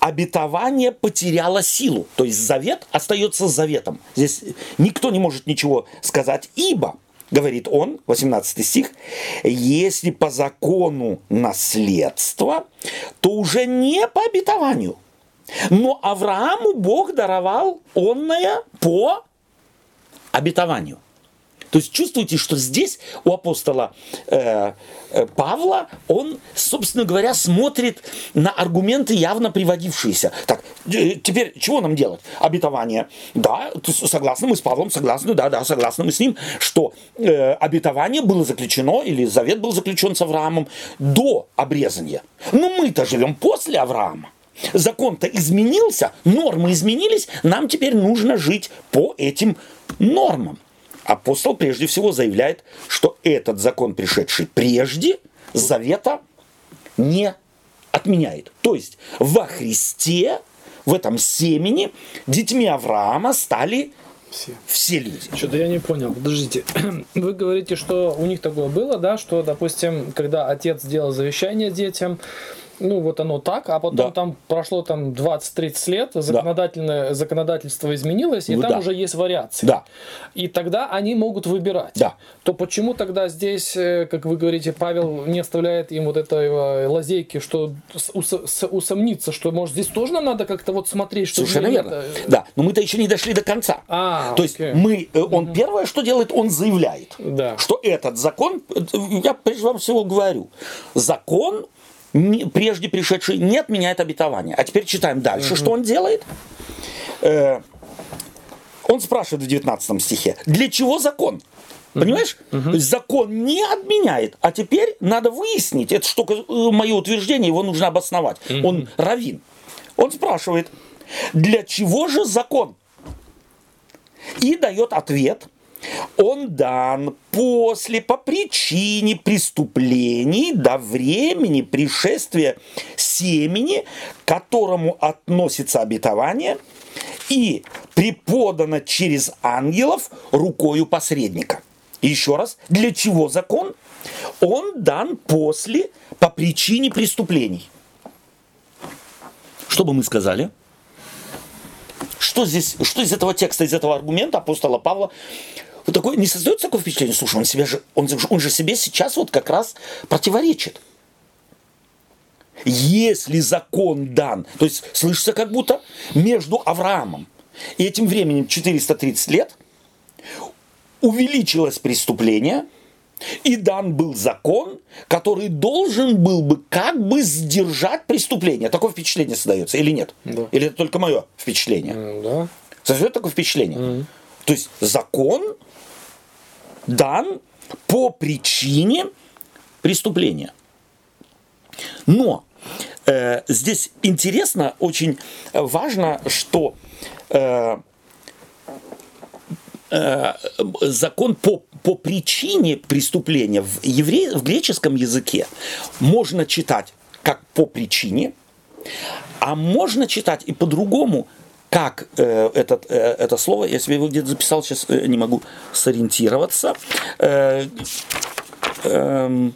обетование потеряло силу. То есть завет остается заветом. Здесь никто не может ничего сказать, ибо, говорит он, 18 стих, если по закону наследство, то уже не по обетованию. Но Аврааму Бог даровал онное по обетованию. То есть чувствуете, что здесь у апостола э, э, Павла он, собственно говоря, смотрит на аргументы, явно приводившиеся. Так, э, теперь чего нам делать? Обетование. Да, согласны мы с Павлом, согласны, да, да, согласны мы с ним, что э, обетование было заключено, или завет был заключен с Авраамом до обрезания. Но мы-то живем после Авраама. Закон-то изменился, нормы изменились, нам теперь нужно жить по этим нормам апостол прежде всего заявляет, что этот закон, пришедший прежде завета, не отменяет. То есть во Христе, в этом семени, детьми Авраама стали все. Все люди. Что-то я не понял. Подождите. <clears throat> Вы говорите, что у них такое было, да, что, допустим, когда отец сделал завещание детям, ну вот оно так, а потом да. там прошло там 20-30 лет, законодательное, да. законодательство изменилось, и ну, там да. уже есть вариации. Да. И тогда они могут выбирать. Да. То почему тогда здесь, э, как вы говорите, Павел не оставляет им вот этой э, лазейки, что усомниться, что может здесь тоже нам надо как-то вот смотреть, что Совершенно верно. Это... Да, но мы-то еще не дошли до конца. А, То есть мы, э, он угу. первое, что делает, он заявляет, да. что этот закон, я прежде всего говорю, закон прежде пришедший не отменяет обетование. А теперь читаем дальше, угу. что он делает. Э, он спрашивает в 19 стихе, для чего закон? Понимаешь? Угу. Есть закон не отменяет, а теперь надо выяснить, это что э, мое утверждение, его нужно обосновать. Угу. Он равин. Он спрашивает, для чего же закон? И дает ответ, он дан после, по причине преступлений до времени пришествия семени, к которому относится обетование, и преподано через ангелов рукою посредника. еще раз, для чего закон? Он дан после, по причине преступлений. Что бы мы сказали? Что здесь, что из этого текста, из этого аргумента апостола Павла вот такое, не создается такое впечатление, слушай, он, себе же, он, он же себе сейчас вот как раз противоречит. Если закон дан, то есть слышится как будто между Авраамом и этим временем 430 лет увеличилось преступление, и дан был закон, который должен был бы как бы сдержать преступление. Такое впечатление создается или нет? Да. Или это только мое впечатление? Да. Создает такое впечатление? Mm. То есть закон дан по причине преступления. Но э, здесь интересно, очень важно, что э, э, закон по, по причине преступления в, евре, в греческом языке можно читать как по причине, А можно читать и по-другому, как э, этот, э, это слово, я себе его где-то записал, сейчас э, не могу сориентироваться. Э, э,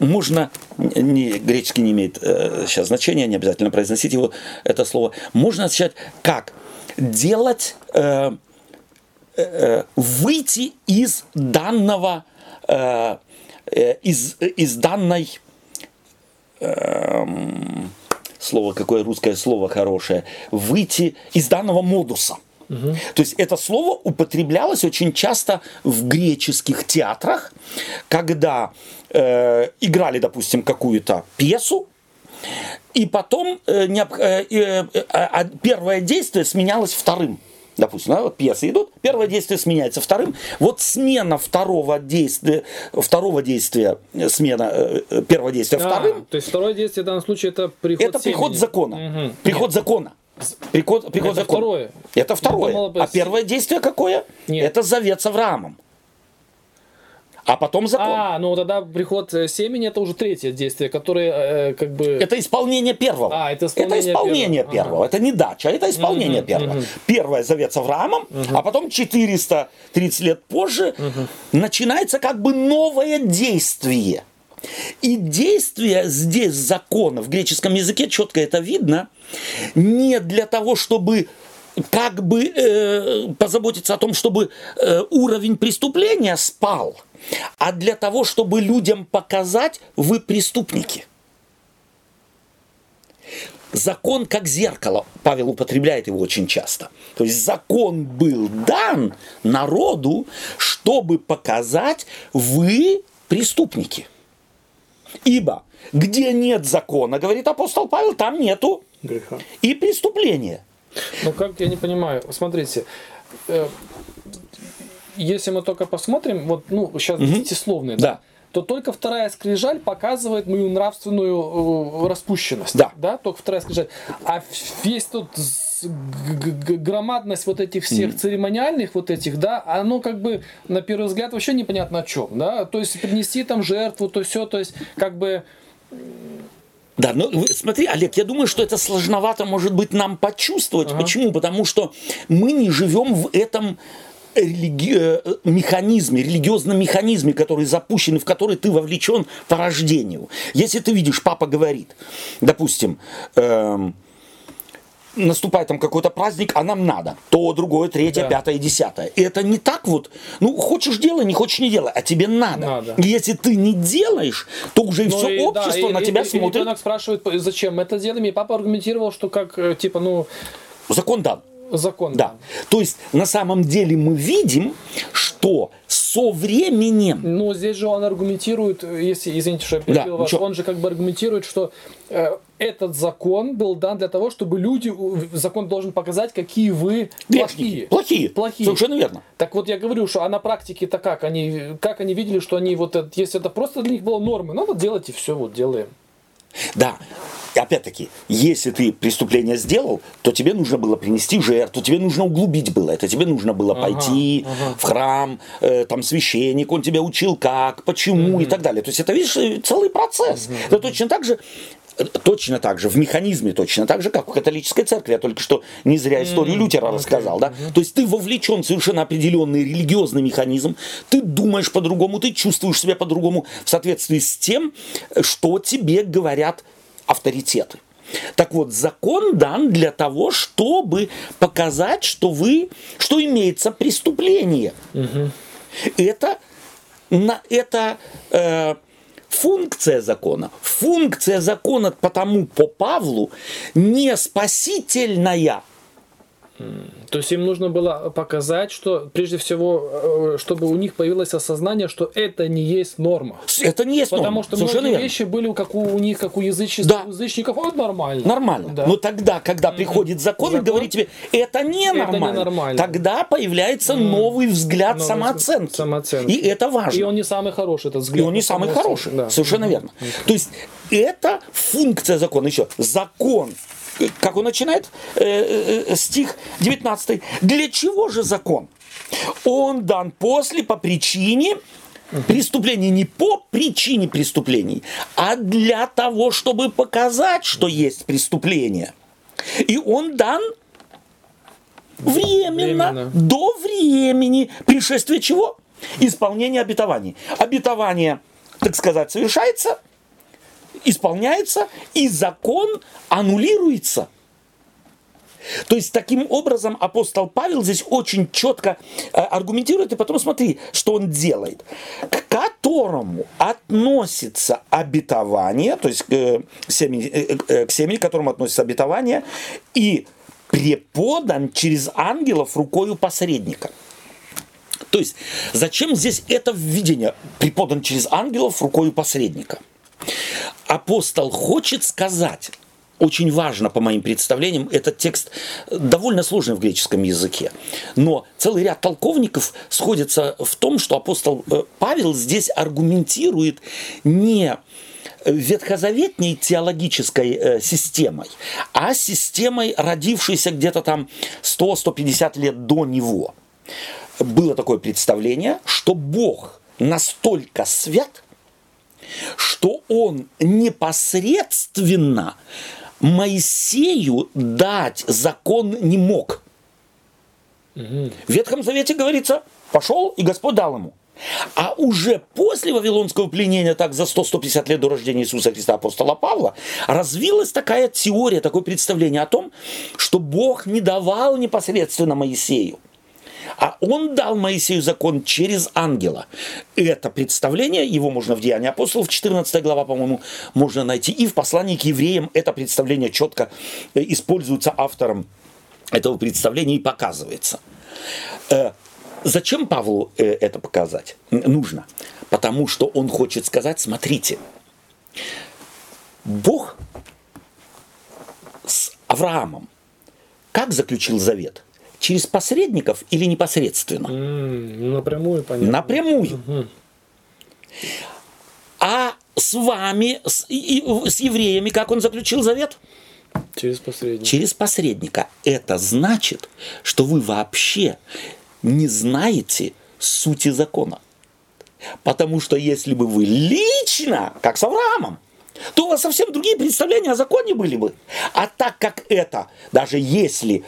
можно, не, греческий не имеет э, сейчас значения, не обязательно произносить его, это слово. Можно начать как? Делать, э, э, выйти из данного, э, э из, из данной эм, слово, какое русское слово хорошее, выйти из данного модуса. Угу. То есть это слово употреблялось очень часто в греческих театрах, когда э, играли, допустим, какую-то пьесу, и потом э, не, э, э, э, первое действие сменялось вторым допустим, да, вот пьесы идут, первое действие сменяется вторым. Вот смена второго действия, второго действия, смена э, первого действия а, вторым. То есть второе действие в данном случае это приход Это семени. приход закона. Угу. Приход Нет. закона. Приход, приход это закона. второе. Это второе. Думала, а первое действие какое? Нет. Это завет с Авраамом а потом закон. А, ну тогда приход э, семени это уже третье действие, которое э, как бы... Это исполнение первого. А, это исполнение, это исполнение первого. первого. Ага. Это не дача, это исполнение угу, первого. Угу. Первое завет с Авраамом, угу. а потом 430 лет позже угу. начинается как бы новое действие. И действие здесь закона, в греческом языке четко это видно, не для того, чтобы как бы э, позаботиться о том, чтобы э, уровень преступления спал – а для того, чтобы людям показать, вы преступники. Закон как зеркало. Павел употребляет его очень часто. То есть закон был дан народу, чтобы показать, вы преступники. Ибо где нет закона, говорит апостол Павел, там нету греха и преступления. Ну как я не понимаю, смотрите, э, если мы только посмотрим, вот, ну, сейчас угу. да. да, то только вторая скрижаль показывает мою нравственную э, распущенность. Да. да. Только вторая скрижаль. А весь тот громадность вот этих всех церемониальных вот этих, да, оно как бы на первый взгляд вообще непонятно о чем, да, то есть принести там жертву, то все, то есть как бы да, ну смотри, Олег, я думаю, что это сложновато, может быть, нам почувствовать. Ага. Почему? Потому что мы не живем в этом религи... Э, механизме, религиозном механизме, который запущен и в который ты вовлечен по рождению. Если ты видишь, папа говорит, допустим, эм, наступает там какой-то праздник, а нам надо. То, другое, третье, да. пятое, десятое. И это не так вот, ну, хочешь делай, не хочешь не делай, а тебе надо. надо. И если ты не делаешь, то уже и ну, все и, общество да, на и, тебя и, смотрит. И ребенок спрашивает, зачем мы это делаем, и папа аргументировал, что как, э, типа, ну... Закон дан закон. Да. То есть на самом деле мы видим, что со временем... Ну, здесь же он аргументирует, если, извините, что я перебил да, вас, ничего. он же как бы аргументирует, что э, этот закон был дан для того, чтобы люди, закон должен показать, какие вы плохие. Плохие. Плохие. Совершенно верно. Так вот я говорю, что а на практике-то как? Они, как они видели, что они вот, если это просто для них было нормой, ну вот делайте все, вот делаем. Да, опять-таки, если ты преступление сделал, то тебе нужно было принести жертву, тебе нужно углубить было это, тебе нужно было ага, пойти ага. в храм, э, там священник, он тебя учил как, почему угу. и так далее. То есть это, видишь, целый процесс. Угу. Это точно так же э, точно так же, в механизме точно так же, как в католической церкви. Я только что не зря историю mm-hmm. Лютера okay. рассказал. Да? Mm-hmm. То есть ты вовлечен в совершенно определенный религиозный механизм, ты думаешь по-другому, ты чувствуешь себя по-другому в соответствии с тем, что тебе говорят авторитеты. Так вот, закон дан для того, чтобы показать, что вы, что имеется преступление. Угу. Это, на, это э, функция закона. Функция закона потому по Павлу не спасительная, то есть им нужно было показать, что прежде всего, э, чтобы у них появилось осознание, что это не есть норма. Это не есть Потому норма. что Совершенно многие верно. вещи были как у, у них, как у язычеств, да. язычников, вот нормально. Нормально. Да. Но тогда, когда mm-hmm. приходит закон, закон и говорит тебе, это не это нормально, не нормально. тогда появляется mm-hmm. новый взгляд новый самооценки. самооценки. И это важно. И он не самый хороший, этот взгляд. И он не самый хороший. Да. Совершенно mm-hmm. верно. Mm-hmm. То есть это функция закона. Еще закон как он начинает, э, э, э стих 19. Для чего же закон? Он дан после, по причине преступлений, не по причине преступлений, а для того, чтобы показать, что есть преступление. И он дан временно, Временно. до времени пришествия чего? Исполнения обетований. Обетование, так сказать, совершается, исполняется, и закон аннулируется. То есть таким образом апостол Павел здесь очень четко э, аргументирует, и потом смотри, что он делает. К которому относится обетование, то есть к семени, э, э, к семени, к которому относится обетование, и преподан через ангелов рукою посредника. То есть, зачем здесь это введение? Преподан через ангелов рукою посредника. Апостол хочет сказать, очень важно по моим представлениям, этот текст довольно сложный в греческом языке, но целый ряд толковников сходится в том, что апостол э, Павел здесь аргументирует не ветхозаветней теологической э, системой, а системой, родившейся где-то там 100-150 лет до него. Было такое представление, что Бог настолько свят, что он непосредственно Моисею дать закон не мог. В Ветхом Завете говорится, пошел, и Господь дал ему. А уже после Вавилонского пленения, так за 100-150 лет до рождения Иисуса Христа апостола Павла, развилась такая теория, такое представление о том, что Бог не давал непосредственно Моисею, а он дал Моисею закон через ангела. Это представление, его можно в Деянии апостолов, 14 глава, по-моему, можно найти. И в послании к евреям это представление четко э, используется автором этого представления и показывается. Э, Зачем Павлу э, это показать? Нужно. Потому что он хочет сказать, смотрите, Бог с Авраамом как заключил завет? Через посредников или непосредственно? М, Напрямую понятно. Напрямую. Мгм. А с вами, с, и- с евреями, как он заключил завет? Через посредника. Через посредника. Это значит, что вы вообще не знаете сути закона. Потому что если бы вы лично, как с Авраамом, то у вас совсем другие представления о законе были бы. А так как это, даже если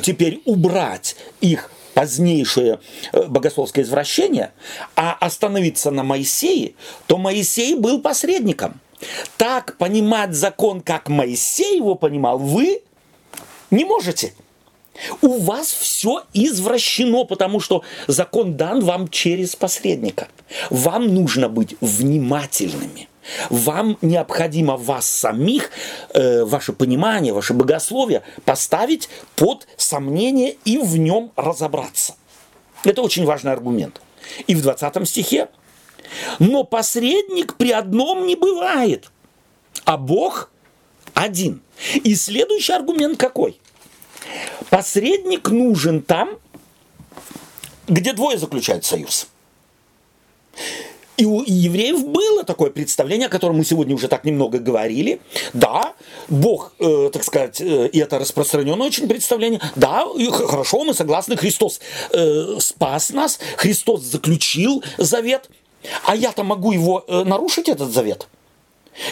теперь убрать их позднейшее э, богословское извращение, а остановиться на Моисее, то Моисей был посредником. Так понимать закон, как Моисей его понимал, вы не можете. У вас все извращено, потому что закон дан вам через посредника. Вам нужно быть внимательными. Вам необходимо вас самих, э, ваше понимание, ваше богословие поставить под сомнение и в нем разобраться. Это очень важный аргумент. И в 20 стихе. Но посредник при одном не бывает, а Бог один. И следующий аргумент какой? Посредник нужен там, где двое заключают союз. И у евреев было такое представление, о котором мы сегодня уже так немного говорили. Да, Бог, э, так сказать, э, и это распространенное очень представление. Да, и хорошо, мы согласны, Христос э, спас нас, Христос заключил завет. А я-то могу его э, нарушить, этот завет?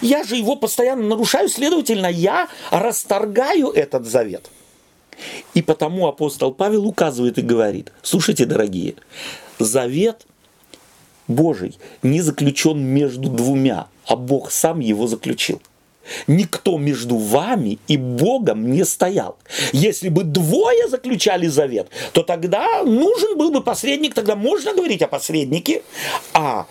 Я же его постоянно нарушаю, следовательно, я расторгаю этот завет. И потому апостол Павел указывает и говорит, слушайте, дорогие, завет Божий не заключен между двумя, а Бог сам его заключил. Никто между вами и Богом не стоял. Если бы двое заключали завет, то тогда нужен был бы посредник, тогда можно говорить о посреднике, а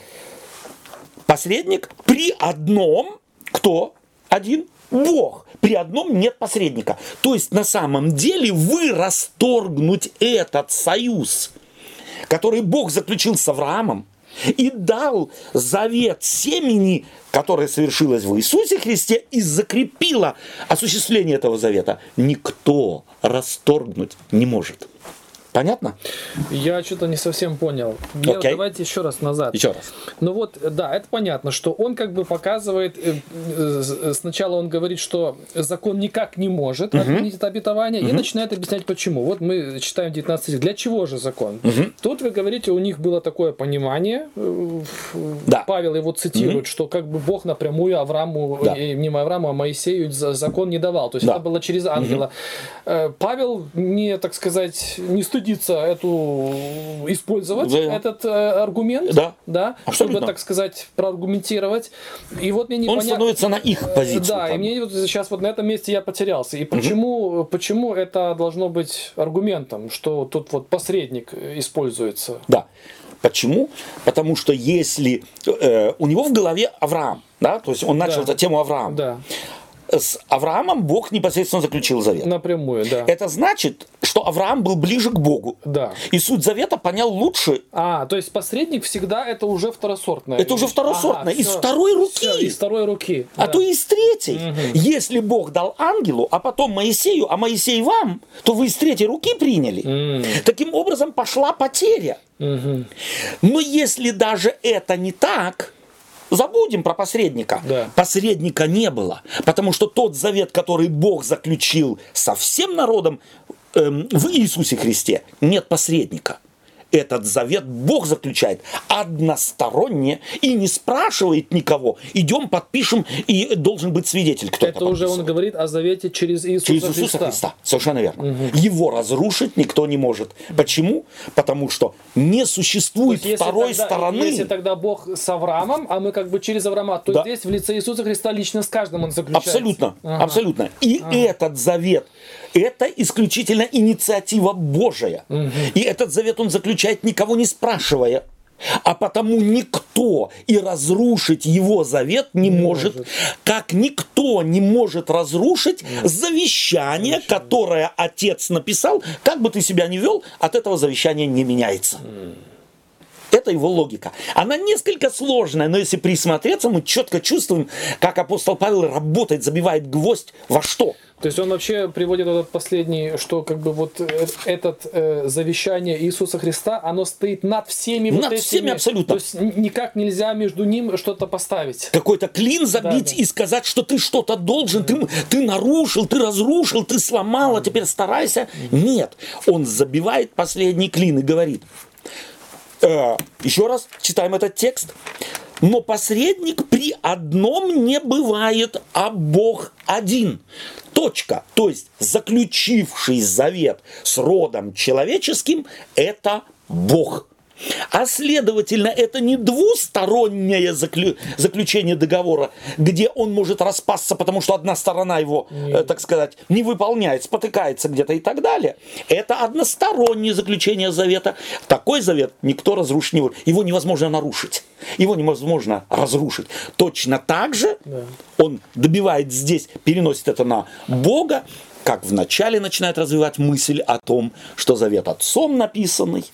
посредник при одном, кто? Один Бог. При одном нет посредника. То есть на самом деле вы расторгнуть этот союз, который Бог заключил с Авраамом, и дал завет семени, которое совершилось в Иисусе Христе, и закрепило осуществление этого завета, никто расторгнуть не может. Понятно? Я что-то не совсем понял. Я. Давайте еще раз назад. Еще раз. Ну вот, да, это понятно, что он как бы показывает, э, э, сначала он говорит, что закон никак не может отменить это обетование, и начинает объяснять почему. Вот мы читаем 19 стих. Для чего же закон? Тут вы говорите, у них было такое понимание, э, Да. Павел его цитирует, что как бы Бог напрямую Аврааму, Да. не Аврааму, а Моисею за- закон не давал. То есть Да. это было через ангела. Э, Павел не, так сказать, не стыдится эту использовать Да. этот э, аргумент, Да. да, Абсолютно. чтобы, так сказать, проаргументировать. И вот мне Он непонятно. становится на их позицию. Да, и как бы. мне вот сейчас вот на этом месте я потерялся. И почему, почему это должно быть аргументом, что тут вот посредник э, используется? Да. Почему? Потому что если э, у него в голове Авраам, да, то есть он начал Да. эту тему Авраама. Да, С Авраамом Бог непосредственно заключил завет. напрямую, да. Это значит, что Авраам был ближе к Богу. Да. И суть завета понял лучше. А, то есть посредник всегда это уже второсортное. Это уже второсортное, из всё. второй руки. Всё, из второй руки. А да. то и с третьей. Если Бог дал ангелу, а потом Моисею, а Моисей вам, то вы из третьей руки приняли. Таким образом пошла потеря. Мгм. Но если даже это не так, забудем про посредника. Да. Посредника не было, потому что тот завет, который Бог заключил со всем народом эм, в Иисусе Христе, нет посредника. Этот завет Бог заключает односторонне и не спрашивает никого. Идем, подпишем, и должен быть свидетель, кто это, Это уже он говорит о завете через Иисуса, Через Иисуса Христа. Христа. Совершенно верно. Его разрушить никто не может. Почему? Потому что не То существует есть, если второй тогда, стороны. Если тогда Бог с Авраамом, а мы как бы через Авраама, то Да. здесь в лице Иисуса Христа лично с каждым он заключается. Абсолютно, Ага. абсолютно. И этот завет, это исключительно инициатива Божия. И этот завет он заключает никого не спрашивая. А потому никто и разрушить его завет не, может, как никто не может разрушить завещание, которое отец написал, как бы ты себя ни вел, от этого завещания не меняется. Это его логика. Она несколько сложная, но если присмотреться, мы четко чувствуем, как апостол Павел работает, забивает гвоздь во что. То есть он вообще приводит этот последний, что как бы вот э, этот э, завещание Иисуса Христа, оно стоит над всеми вот Над этими. всеми абсолютно. То есть никак нельзя между ним что-то поставить. Какой-то клин забить Да, да. и сказать, что ты что-то должен, ты, ты нарушил, ты разрушил, ты сломал, а теперь старайся. Нет, он забивает последний клин и говорит, еще раз читаем этот текст. Но посредник при одном не бывает, а Бог один. Точка. То есть заключивший завет с родом человеческим – это Бог. А следовательно, это не двустороннее заклю- заключение договора, где он может распасться, потому что одна сторона его, э, так сказать, не выполняет, спотыкается где-то и так далее. Это одностороннее заключение завета. Такой завет никто разрушить не может. Его невозможно нарушить. Его невозможно разрушить. Точно так же он добивает здесь, переносит это на Бога, как вначале начинает развивать мысль о том, что завет отцом написанный,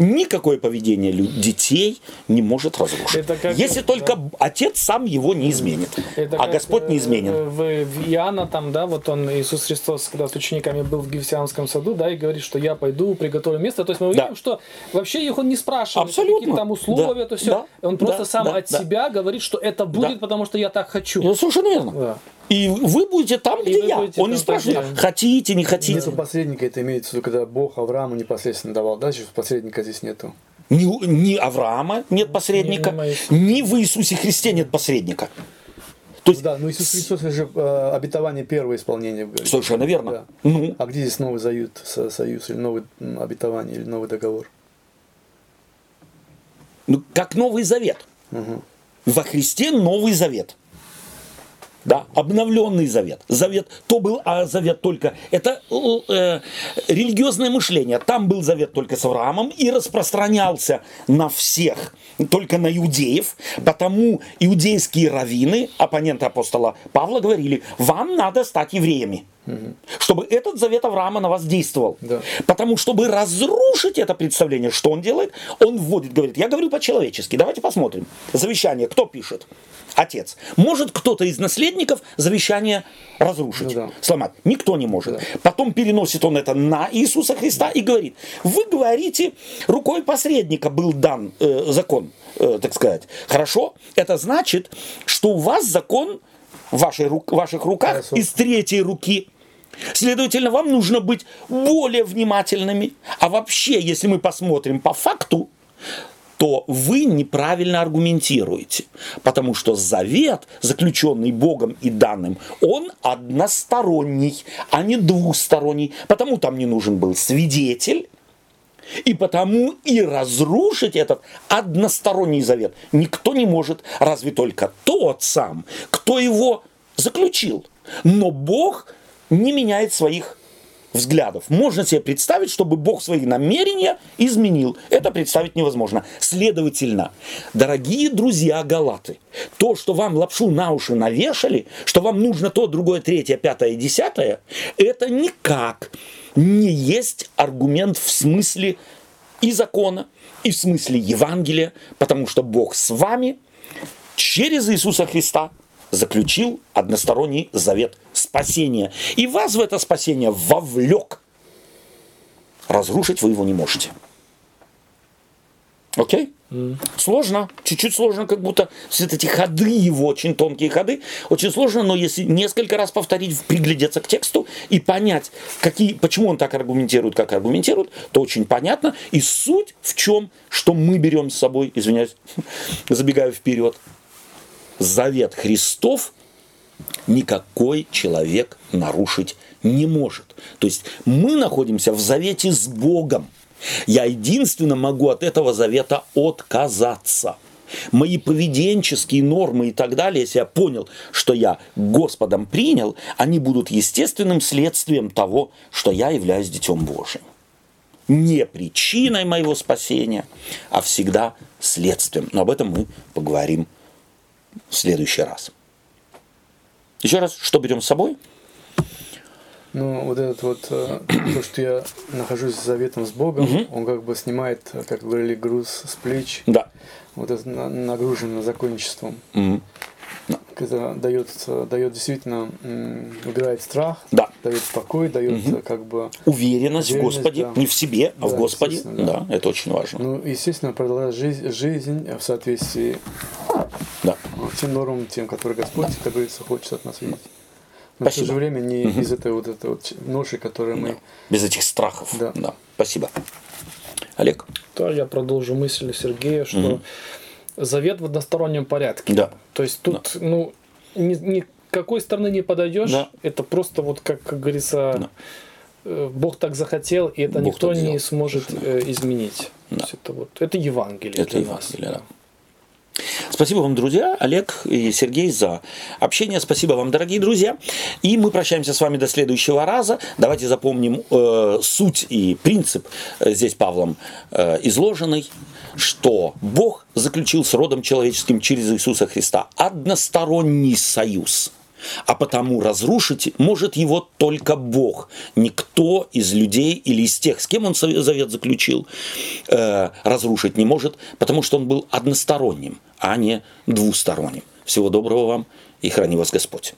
никакое поведение детей не может разрушить. Как- Если только отец сам его не изменит. Это а Господь не э, изменен. В, в Иоанна там, да, вот он, Иисус Христос, когда с учениками был в Гефсианском саду, да, и говорит, что я пойду, приготовлю место. То есть мы Да. видим, что вообще их он не спрашивает, Абсолютно. какие там условия, Да. то все. Да. Он просто Да. сам Да. от Да. себя говорит, что это будет, Да. потому что я так хочу. Ну, совершенно верно. Да. И вы будете там, где вы я. Он не спрашивает, где- хотите, не хотите. Нету посредника, это имеется в виду, когда Бог Аврааму непосредственно давал. Дальше посредника здесь нету. Ни, ни Авраама нет посредника, Ни Моисея. ни в Иисусе Христе нет посредника. То есть, Да, но Иисус Христос это же э, обетование первое исполнение. говорит. совершенно верно. Да. Ну, А где здесь новый зают, со- союз, или новый обетование, или новый договор? ну, как Новый Завет. Во Христе Новый Завет. Да, обновленный завет. Завет, то был а завет только. Это э, религиозное мышление. Там был завет только с Авраамом и распространялся на всех, только на иудеев. Потому иудейские раввины, оппоненты апостола Павла, говорили, вам надо стать евреями. Чтобы этот завет Авраама на вас действовал. Да. Потому чтобы разрушить это представление, что он делает, он вводит, говорит, я говорю по-человечески, давайте посмотрим. Завещание кто пишет? Отец. Может кто-то из наследников завещание разрушить, Ну да. сломать? Никто не может. Потом переносит он это на Иисуса Христа и говорит, вы говорите, рукой посредника был дан э, закон, э, так сказать. Хорошо? Это значит, что у вас закон в вашей, ру- ваших руках Хорошо. из третьей руки. Следовательно, вам нужно быть более внимательными. А вообще, если мы посмотрим по факту, то вы неправильно аргументируете. Потому что завет, заключенный Богом и данным, он односторонний, а не двусторонний. Потому там не нужен был свидетель, и потому и разрушить этот односторонний завет никто не может, разве только тот сам, кто его заключил. Но Бог не меняет своих взглядов. Можно себе представить, чтобы Бог свои намерения изменил. Это представить невозможно. Следовательно, дорогие друзья Галаты, то, что вам лапшу на уши навешали, что вам нужно то, другое, третье, пятое, десятое, это никак не есть аргумент в смысле и закона, и в смысле Евангелия, потому что Бог с вами через Иисуса Христа заключил односторонний завет спасения. И вас в это спасение вовлек. Разрушить вы его не можете. Окей? Сложно, чуть-чуть сложно, как будто все эти ходы его, очень тонкие ходы, очень сложно, но если несколько раз повторить, приглядеться к тексту и понять, какие, почему он так аргументирует, как аргументирует, то очень понятно. И суть в чем, что мы берем с собой, извиняюсь, <laughs> забегаю вперед, завет Христов никакой человек нарушить не может. То есть мы находимся в завете с Богом. Я единственно могу от этого завета отказаться. Мои поведенческие нормы и так далее, если я понял, что я Господом принял, они будут естественным следствием того, что я являюсь Детем Божьим. Не причиной моего спасения, а всегда следствием. Но об этом мы поговорим в следующий раз. Еще раз, что берем с собой? Ну, вот этот вот, э, <clears throat> то, что я нахожусь с заветом с Богом, он как бы снимает, э, как говорили, груз с плеч, Да. вот это на- нагружено законничеством. Мгм. Это дает, дает действительно, убирает страх, Да. дает покой, дает э, как бы, Уверенность, в Уверенность, Господе, да. не в себе, а в Да, Господе. естественно, Да. да. это очень важно. ну, естественно, продолжать жизнь, жизнь в соответствии Да. Тем нормам, тем, которые Господь, как говорится, хочет от нас видеть. Но в Спасибо. то же время не из этой вот этой вот ноши, которую мы... Без этих страхов. Да. Спасибо. Олег? То я продолжу мысль Сергея, что завет в одностороннем порядке. Да. То есть тут, ну, ни, ни какой стороны не подойдешь, Да. это просто вот, как, как говорится, Да. э, Бог так захотел, и это Бог никто не сможет э, изменить. Да. То есть это вот, это Евангелие Это для нас. Евангелие, да. Спасибо вам, друзья, Олег и Сергей, за общение. Спасибо вам, дорогие друзья. И мы прощаемся с вами до следующего раза. Давайте запомним э, суть и принцип э, здесь Павлом э, изложенный, что Бог заключил с родом человеческим через Иисуса Христа односторонний союз. А потому разрушить может его только Бог. Никто из людей или из тех, с кем он завет заключил, э, разрушить не может, потому что он был односторонним, а не двусторонним. Всего доброго вам и храни вас Господь.